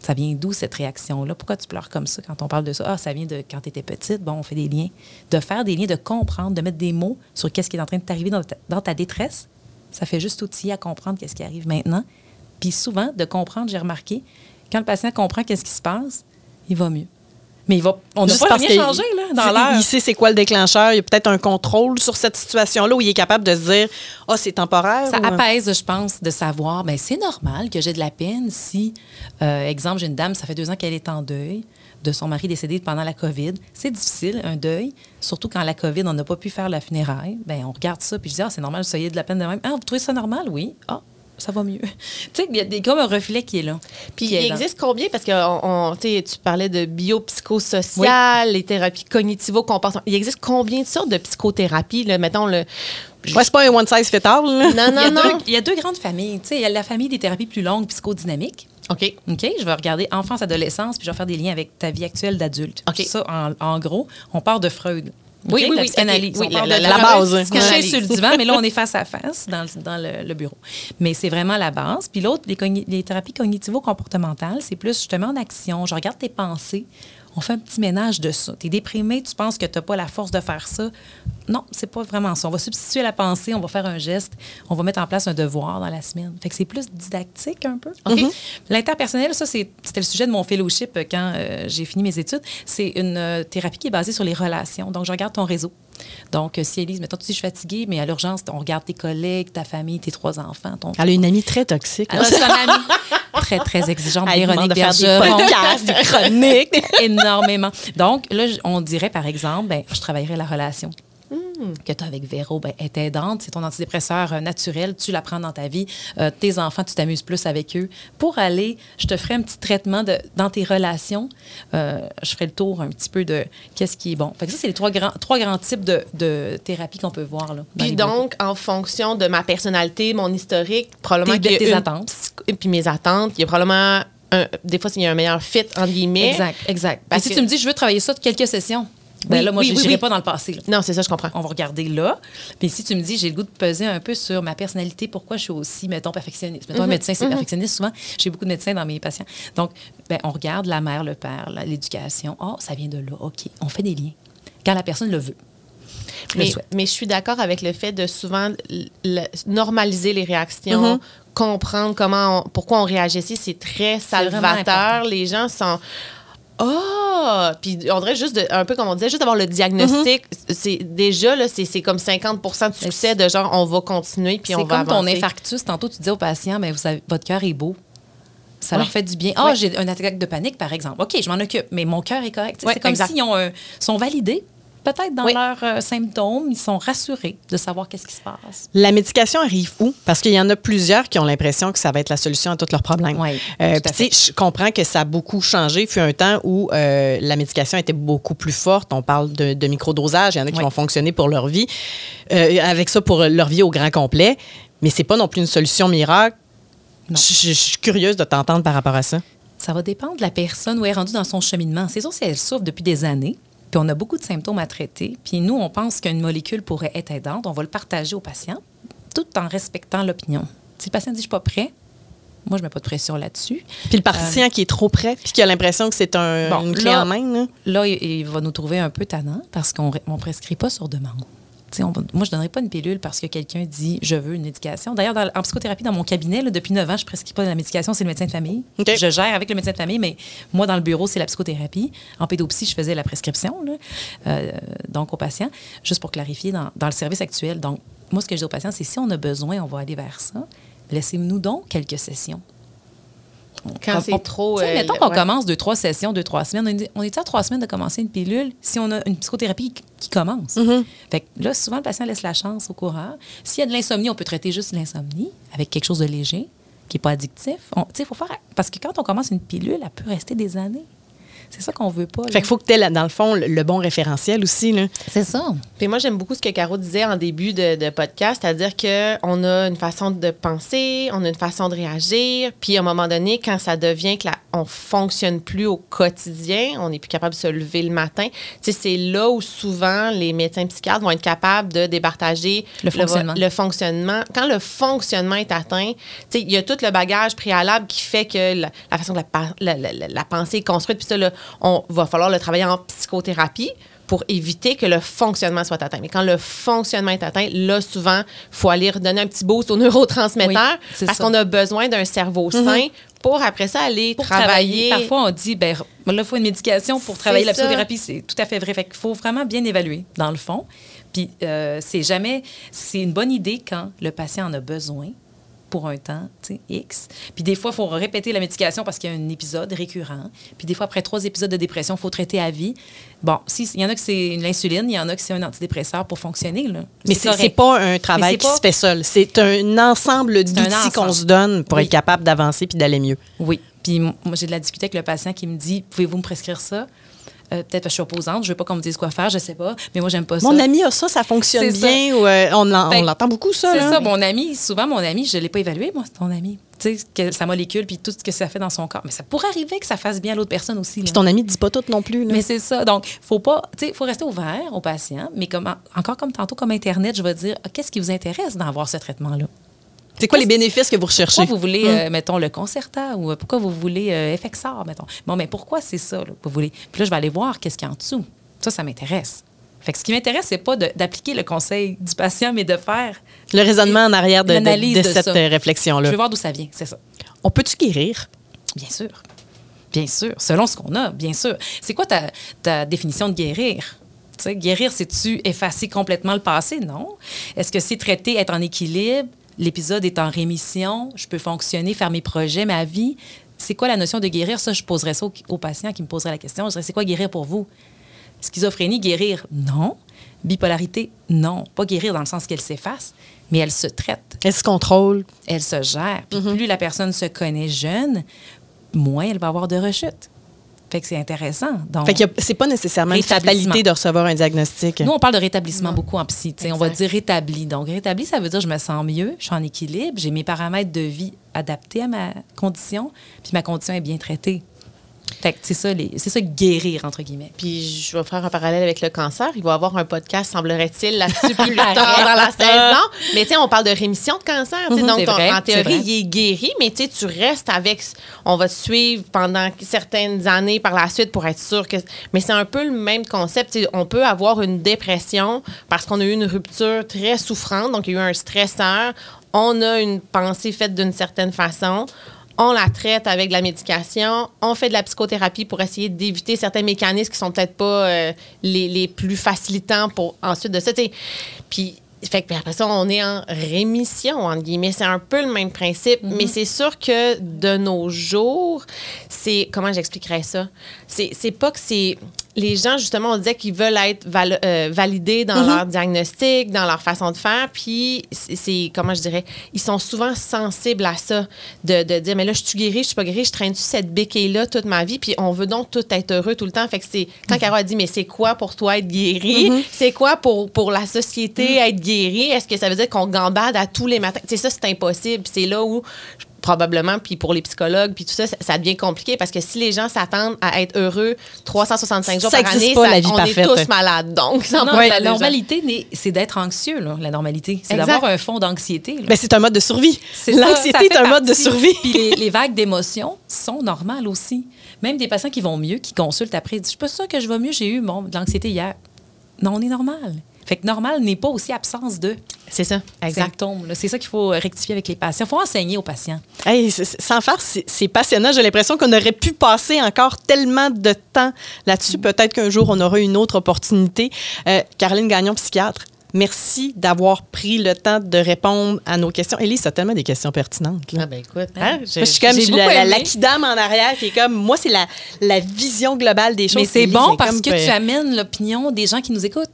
Speaker 4: ça vient d'où cette réaction-là? Pourquoi tu pleures comme ça quand on parle de ça? Ah, ça vient de quand tu étais petite. Bon, on fait des liens. De faire des liens, de comprendre, de mettre des mots sur qu'est-ce qui est en train de t'arriver dans ta, dans ta détresse, ça fait juste outiller à comprendre qu'est-ce qui arrive maintenant. Puis souvent, de comprendre, j'ai remarqué, quand le patient comprend qu'est-ce qui se passe, il va mieux. Mais il va, on n'a pas rien changé là, dans l'air.
Speaker 1: Il sait c'est quoi le déclencheur. Il y a peut-être un contrôle sur cette situation-là où il est capable de se dire Ah, c'est temporaire.
Speaker 4: Ça
Speaker 1: ou- euh,
Speaker 4: apaise, je pense, de savoir, ben c'est normal que j'ai de la peine si, euh, exemple, j'ai une dame, ça fait deux ans qu'elle est en deuil de son mari décédé pendant la COVID. C'est difficile, un deuil, surtout quand la COVID, on n'a pas pu faire la funéraille. Ben on regarde ça, puis je dis, ah, c'est normal, vous soyez de la peine de même. Ah, vous trouvez ça normal? Oui. Ah, ça va mieux. tu sais, il y a des, comme un reflet qui est là.
Speaker 5: Puis il
Speaker 4: est dans-
Speaker 5: existe combien? Parce que on, on- tu sais, tu parlais de biopsychosocial, les thérapies cognitivo-comportementales. Il existe combien de sortes de psychothérapie? Là? Mettons le.
Speaker 1: Ouais, c'est pas un one size fit all. là.
Speaker 5: Non,
Speaker 4: il, y a
Speaker 5: non, non.
Speaker 4: deux, il y a deux grandes familles. Tu sais, il y a la famille des thérapies plus longues, psychodynamiques.
Speaker 5: OK.
Speaker 4: OK, je vais regarder enfance, adolescence, puis je vais faire des liens avec ta vie actuelle d'adulte.
Speaker 5: OK.
Speaker 4: Ça, en, en gros, on part de Freud.
Speaker 5: Oui, oui,
Speaker 4: la
Speaker 5: oui,
Speaker 4: psychanalyse.
Speaker 5: OK. Oui,
Speaker 4: on part
Speaker 5: la-
Speaker 4: de
Speaker 5: la-
Speaker 1: la base, hein.
Speaker 4: Couché sur le divan, mais là, on est face à face dans, le- dans le, le bureau. Mais c'est vraiment la base. Puis l'autre, les, les thérapies cognitivo-comportementales, c'est plus justement en action. Je regarde tes pensées. On fait un petit ménage de ça. Tu es déprimé, tu penses que tu n'as pas la force de faire ça. Non, c'est pas vraiment ça. On va substituer la pensée, on va faire un geste, on va mettre en place un devoir dans la semaine. Fait que c'est plus didactique un peu. L'interpersonnel, ça, c'est- c'était le sujet de mon fellowship quand euh, j'ai fini mes études. C'est une euh, thérapie qui est basée sur les relations. Donc, je regarde ton réseau. Donc, euh, si Elise, mettons, tu dis, je suis fatiguée, mais à l'urgence, on regarde tes collègues, ta famille, tes trois enfants, ton
Speaker 1: Elle a une amie très toxique.
Speaker 4: alors, c'est une amie très, très exigeante.
Speaker 1: Elle
Speaker 4: Véronique
Speaker 1: de des
Speaker 4: Bergeron.
Speaker 1: des chroniques.
Speaker 4: Énormément. Donc, là, on dirait, par exemple, ben, je travaillerais la relation que tu as avec Véro, ben, est aidante. C'est ton antidépresseur euh, naturel. Tu la prends dans ta vie. Euh, tes enfants, tu t'amuses plus avec eux. Pour aller, je te ferai un petit traitement de, dans tes relations. Euh, je ferai le tour un petit peu de qu'est-ce qui est bon. Fait que ça, c'est les trois grands, trois grands types de, de thérapies qu'on peut voir. Là,
Speaker 5: Puis donc, en fonction de ma personnalité, mon historique, probablement
Speaker 4: Tes- tes
Speaker 5: une
Speaker 4: attentes.
Speaker 5: psycho- puis mes attentes, il y a probablement un- des fois il y a un meilleur fit entre guillemets.
Speaker 4: Exact, exact.
Speaker 5: Parce
Speaker 4: si
Speaker 5: que-
Speaker 4: tu me dis, je veux travailler ça de quelques sessions, ben
Speaker 5: Oui,
Speaker 4: là, moi,
Speaker 5: oui,
Speaker 4: je n'irai
Speaker 5: oui.
Speaker 4: pas dans le passé. là.
Speaker 5: Non, c'est ça, je comprends.
Speaker 4: on va regarder là. Puis si tu me dis, j'ai le goût de peser un peu sur ma personnalité, pourquoi je suis aussi, mettons, perfectionniste? Mettons, un médecin, c'est perfectionniste souvent. J'ai beaucoup de médecins dans mes patients. Donc, ben, on regarde la mère, le père, l'éducation. Oh, ça vient de là. OK. On fait des liens. Quand la personne le veut.
Speaker 5: Mais, mais je suis d'accord avec le fait de souvent le- normaliser les réactions, comprendre comment on- pourquoi on réagit ici, c'est très salvateur. Les gens sont ah! Puis on dirait juste, de- un peu comme on disait, juste d'avoir le diagnostic, c'est déjà, là, c'est comme 50% de succès de genre, on va continuer, puis on va
Speaker 4: comme ton infarctus. Tantôt, tu disais aux patients, ben, vous avez- votre cœur est beau. Ça
Speaker 5: Ouais.
Speaker 4: leur fait du bien. Ah,
Speaker 5: Ouais.
Speaker 4: j'ai un attaque de panique, par exemple. OK, je m'en occupe, mais mon cœur est correct.
Speaker 5: Ouais,
Speaker 4: c'est comme s'ils ont un- sont validés, peut-être dans
Speaker 5: Oui.
Speaker 4: leurs euh, symptômes. Ils sont rassurés de savoir qu'est-ce qui se passe.
Speaker 1: La médication arrive où? Parce qu'il y en a plusieurs qui ont l'impression que ça va être la solution à tous leurs problèmes.
Speaker 4: Oui,
Speaker 1: Euh, puis je comprends que ça a beaucoup changé. Il fut un temps où euh, la médication était beaucoup plus forte. On parle de, de microdosage. Il y en a qui
Speaker 4: Oui.
Speaker 1: vont fonctionner pour leur vie. Euh, avec ça, pour leur vie au grand complet. Mais c'est pas non plus une solution miracle je suis curieuse de t'entendre par rapport à ça.
Speaker 4: Ça va dépendre de la personne où elle est rendue dans son cheminement. C'est sûr, si elle souffre depuis des années, puis on a beaucoup de symptômes à traiter, puis nous, on pense qu'une molécule pourrait être aidante, on va le partager au patient, tout en respectant l'opinion. Si le patient dit « je suis pas prêt », moi, je mets pas de pression là-dessus.
Speaker 1: Puis le patient qui est trop prêt, puis qui a l'impression que c'est un,
Speaker 4: Bon,
Speaker 1: une clé
Speaker 4: là-
Speaker 1: en main. là.
Speaker 4: Là, il, il va nous trouver un peu tannant parce qu'on ne prescrit pas sur demande. On moi, je ne donnerai pas une pilule parce que quelqu'un dit je veux une médication. D'ailleurs, en psychothérapie, dans mon cabinet, là, depuis 9 ans, je ne prescris pas de la médication, c'est le médecin de famille. Je gère avec le médecin de famille, mais moi, dans le bureau, c'est la psychothérapie. En pédopsie, je faisais la prescription, là, euh, donc aux patients, juste pour clarifier dans, dans le service actuel. Donc, moi, ce que je dis aux patients, c'est si on a besoin, on va aller vers ça. Laissez-nous donc quelques sessions.
Speaker 5: Quand c'est trop, euh,
Speaker 4: mettons qu'on
Speaker 5: ouais.
Speaker 4: commence deux, trois sessions, deux, trois semaines. On est- On est à trois semaines de commencer une pilule si on a une psychothérapie qui- qui commence?
Speaker 5: Mm-hmm.
Speaker 4: Fait que là, souvent, le patient laisse la chance au courant. S'il y a de l'insomnie, on peut traiter juste l'insomnie avec quelque chose de léger, qui n'est pas addictif. On- tu sais, faut faire. Parce que quand on commence une pilule, elle peut rester des années. C'est ça qu'on veut pas. là.
Speaker 1: Fait qu'il faut que tu aies, dans le fond, le, le bon référentiel aussi. Là.
Speaker 4: C'est ça.
Speaker 5: Puis moi, j'aime beaucoup ce que Caro disait en début de, de podcast, c'est-à-dire qu'on a une façon de penser, on a une façon de réagir, puis à un moment donné, quand ça devient que la, on fonctionne plus au quotidien, on n'est plus capable de se lever le matin, c'est là où souvent les médecins psychiatres vont être capables de départager
Speaker 4: Le fonctionnement.
Speaker 5: le fonctionnement. Quand le fonctionnement est atteint, tu sais, il y a tout le bagage préalable qui fait que la, la façon que la, pa- la- la- la- la pensée est construite, puis ça, là, on va falloir le travailler en psychothérapie pour éviter que le fonctionnement soit atteint. Mais quand le fonctionnement est atteint, là, souvent, il faut aller redonner un petit boost aux neurotransmetteurs
Speaker 4: Oui,
Speaker 5: parce qu'on a besoin d'un cerveau sain pour, après ça, aller
Speaker 4: Pour
Speaker 5: travailler.
Speaker 4: travailler. Parfois, on dit, ben, là, il faut une médication pour travailler la psychothérapie. C'est tout à fait vrai. Fait qu'il faut vraiment bien évaluer, dans le fond. Puis, euh, c'est jamais. C'est une bonne idée quand le patient en a besoin pour un temps, tu sais, X. Puis des fois, il faut répéter la médication parce qu'il y a un épisode récurrent. Puis des fois, après trois épisodes de dépression, il faut traiter à vie. Bon, si, il y en a que c'est l'insuline, il y en a que c'est un antidépresseur pour fonctionner. Là.
Speaker 1: Mais c'est c'est pas un travail qui
Speaker 4: pas-
Speaker 1: se fait seul. C'est un ensemble d'outils qu'on se donne pour
Speaker 4: Oui.
Speaker 1: être capable d'avancer puis d'aller mieux.
Speaker 4: Oui. Puis moi, j'ai de la difficulté avec le patient qui me dit Pouvez-vous me prescrire ça Euh, Peut-être parce que je suis opposante, je veux pas qu'on me dise quoi faire, je sais pas. Mais moi, j'aime pas ça.
Speaker 1: Mon ami a ça, ça fonctionne
Speaker 4: ça.
Speaker 1: bien. ou, euh, on
Speaker 4: que
Speaker 1: l'entend beaucoup, ça.
Speaker 4: C'est ça, mon ami, souvent mon ami, je l'ai pas évalué, moi, c'est ton ami. Tu sais, que sa molécule, puis tout ce que ça fait dans son corps. Mais ça pourrait arriver que ça fasse bien à l'autre personne aussi.
Speaker 1: Puis ton ami ne dit pas tout non plus. là.
Speaker 4: Mais c'est ça. Donc, faut pas, tu sais, faut rester ouvert aux patients, mais comme, encore comme tantôt, comme Internet, je vais dire, Ah, qu'est-ce qui vous intéresse d'avoir ce traitement-là?
Speaker 1: C'est quoi les bénéfices que vous recherchez?
Speaker 4: Pourquoi vous voulez, euh, mettons, le Concerta ou euh, pourquoi vous voulez euh, FXR, mettons? Bon, mais pourquoi c'est ça, là, que vous voulez? Puis là, je vais aller voir qu'est-ce qu'il y a en dessous. Ça, ça m'intéresse. Fait que ce qui m'intéresse, c'est pas d'appliquer le conseil du patient, mais de faire.
Speaker 1: Le raisonnement en arrière de, de-
Speaker 4: L'analyse
Speaker 1: de
Speaker 4: de
Speaker 1: cette euh,
Speaker 4: Je
Speaker 1: réflexion-là.
Speaker 4: veux voir d'où ça vient, c'est ça.
Speaker 1: On peut-tu guérir?
Speaker 4: Bien sûr. Bien sûr. Selon ce qu'on a, bien sûr. C'est quoi ta, ta définition de guérir? Guérir, c'est-tu effacer complètement le passé? Non. Est-ce que c'est traiter, être en équilibre? L'épisode est en rémission, je peux fonctionner, faire mes projets, ma vie. C'est quoi la notion de guérir? Ça, je poserais ça aux, aux patients qui me poseraient la question. Je dirais, c'est quoi guérir pour vous? Schizophrénie, guérir? Non. Bipolarité? Non. Pas guérir dans le sens qu'elle s'efface, mais elle se traite
Speaker 1: Elle se contrôle.
Speaker 4: elle se gère. Puis
Speaker 1: Mm-hmm.
Speaker 4: plus la personne se connaît jeune, moins elle va avoir de rechutes. Fait que c'est intéressant. Donc,
Speaker 1: Fait que c'est pas nécessairement une fatalité de recevoir un diagnostic.
Speaker 4: nous, on parle de rétablissement beaucoup en psy. On va dire rétabli. Donc, rétabli, ça veut dire je me sens mieux, je suis en équilibre, j'ai mes paramètres de vie adaptés à ma condition, puis ma condition est bien traitée. Fait que c'est ça, les- c'est ça guérir, entre guillemets.
Speaker 5: Puis je vais faire un parallèle avec le cancer. Il va y avoir un podcast, semblerait-il, là-dessus plus tard dans la saison. Mais tu on parle de rémission de cancer.
Speaker 4: Mhm,
Speaker 5: donc,
Speaker 4: c'est
Speaker 5: ton-
Speaker 4: vrai,
Speaker 5: en théorie, il est guéri, mais tu tu restes avec. On va te suivre pendant certaines années par la suite pour être sûr que. Mais c'est un peu le même concept. On peut avoir une dépression parce qu'on a eu une rupture très souffrante, donc il y a eu un stresseur. On a une pensée faite d'une certaine façon on la traite avec de la médication, on fait de la psychothérapie pour essayer d'éviter certains mécanismes qui sont peut-être pas euh, les, les plus facilitants pour ensuite de ça. Puis, fait que après ça, on est en rémission, entre guillemets. C'est un peu le même principe, mais c'est sûr que de nos jours, c'est. Comment j'expliquerais ça? C'est c'est pas que c'est. Les gens, justement, on disait qu'ils veulent être val- euh, validés dans leur diagnostic, dans leur façon de faire. Puis, c'est- comment je dirais, ils sont souvent sensibles à ça, de, de dire, mais là, je suis guérie, je suis pas guérie, je traîne-tu cette béquille-là toute ma vie? Puis, on veut donc tout être heureux tout le temps. Fait que c'est, quand Caro a dit, mais c'est quoi pour toi être guéri? C'est quoi pour, pour la société être guéri? Est-ce que ça veut dire qu'on gambade à tous les matins? Tu sais, ça, c'est impossible. Puis c'est là où probablement, puis pour les psychologues, puis tout ça, ça, ça devient compliqué parce que si les gens s'attendent à être heureux 365 jours
Speaker 1: Ça
Speaker 5: par année,
Speaker 1: pas,
Speaker 5: ça-
Speaker 1: la vie
Speaker 5: on
Speaker 1: parfaite.
Speaker 5: est tous malades. Donc, ça
Speaker 4: Non,
Speaker 5: empêche
Speaker 4: la normalité, c'est d'être anxieux, là, la normalité. C'est d'avoir un fond d'anxiété. là.
Speaker 1: Ben, c'est un mode de survie. L'anxiété
Speaker 4: ça
Speaker 1: est un mode de survie.
Speaker 4: Puis les, les vagues d'émotions sont normales aussi. Même des patients qui vont mieux, qui consultent après, disent Je suis pas sûre que je vais mieux, j'ai eu bon, de l'anxiété hier. Non, on est normal. Fait que normal n'est pas aussi absence de
Speaker 5: C'est ça, exact.
Speaker 4: symptômes. là. C'est ça qu'il faut rectifier avec les patients. Il faut enseigner aux patients.
Speaker 1: Hey, sans faire, c'est passionnant. J'ai l'impression qu'on aurait pu passer encore tellement de temps là-dessus. Peut-être qu'un jour, on aura une autre opportunité. Euh, Caroline Gagnon, psychiatre, merci d'avoir pris le temps de répondre à nos questions. Élise, tu as tellement des questions pertinentes. là.
Speaker 5: Ah ben écoute,
Speaker 4: Hein?
Speaker 5: hein,
Speaker 1: Moi, je suis comme
Speaker 4: j'ai
Speaker 1: j'ai
Speaker 4: beaucoup
Speaker 1: la, la, en arrière qui est comme, moi, c'est la, la vision globale des choses.
Speaker 4: Mais c'est bon parce
Speaker 1: comme,
Speaker 4: que
Speaker 1: euh,
Speaker 4: tu amènes l'opinion des gens qui nous écoutent.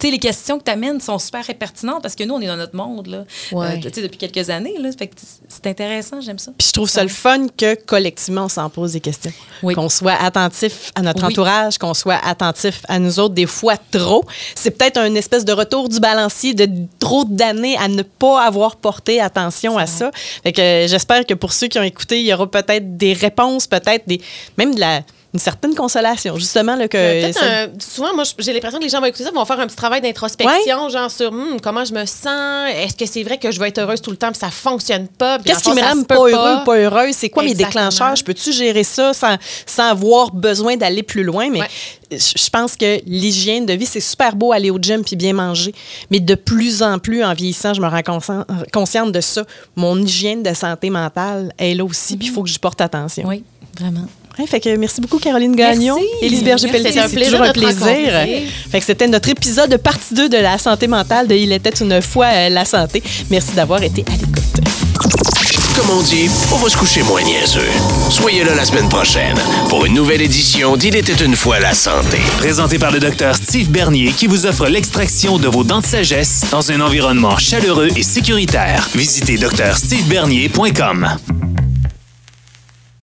Speaker 4: Sais, les questions que tu amènes sont super pertinentes parce que nous, on est dans notre monde là,
Speaker 5: Ouais.
Speaker 4: Euh, tu sais, depuis quelques années. Là, fait que c'est intéressant, j'aime ça.
Speaker 1: Puis je trouve ça le fun que collectivement, on s'en pose des questions.
Speaker 4: Oui.
Speaker 1: Qu'on soit attentif à notre
Speaker 4: Oui.
Speaker 1: entourage, qu'on soit attentif à nous autres, des fois trop. C'est peut-être un espèce de retour du balancier de trop d'années à ne pas avoir porté attention à ça. Fait que euh, j'espère que pour ceux qui ont écouté, il y aura peut-être des réponses, peut-être des même de la une certaine consolation, justement là, que ça-
Speaker 5: un- souvent, moi, j'ai l'impression que les gens vont écouter ça, vont faire un petit travail d'introspection, genre sur Hum, comment je me sens, est-ce que c'est vrai que je vais être heureuse tout le temps, puis ça fonctionne pas. puis
Speaker 1: Qu'est-ce qui me rend pas
Speaker 5: peut
Speaker 1: heureux ou pas heureuse? C'est quoi mes déclencheurs? Je peux-tu gérer ça sans, sans avoir besoin d'aller plus loin? Mais
Speaker 5: Ouais.
Speaker 1: je pense que l'hygiène de vie, c'est super beau aller au gym puis bien manger. Mais de plus en plus, en vieillissant, je me rends conscien- consciente de ça. Mon hygiène de santé mentale est là aussi, puis il faut que j'y porte attention.
Speaker 4: Oui, vraiment.
Speaker 1: Ouais, fait que merci beaucoup, Caroline Gagnon.
Speaker 4: Merci.
Speaker 1: Élise. Berger-Pelletier, c'est
Speaker 5: plaisir
Speaker 1: toujours un plaisir. Fait que c'était notre épisode de partie 2 de la santé mentale de Il était une fois euh, la santé. Merci d'avoir été à l'écoute.
Speaker 2: Comme on dit, on va se coucher moins niaiseux. Soyez là la semaine prochaine pour une nouvelle édition d'Il était une fois la santé.
Speaker 3: Présenté par le docteur Steve Bernier qui vous offre l'extraction de vos dents de sagesse dans un environnement chaleureux et sécuritaire. Visitez drstevebernier.com.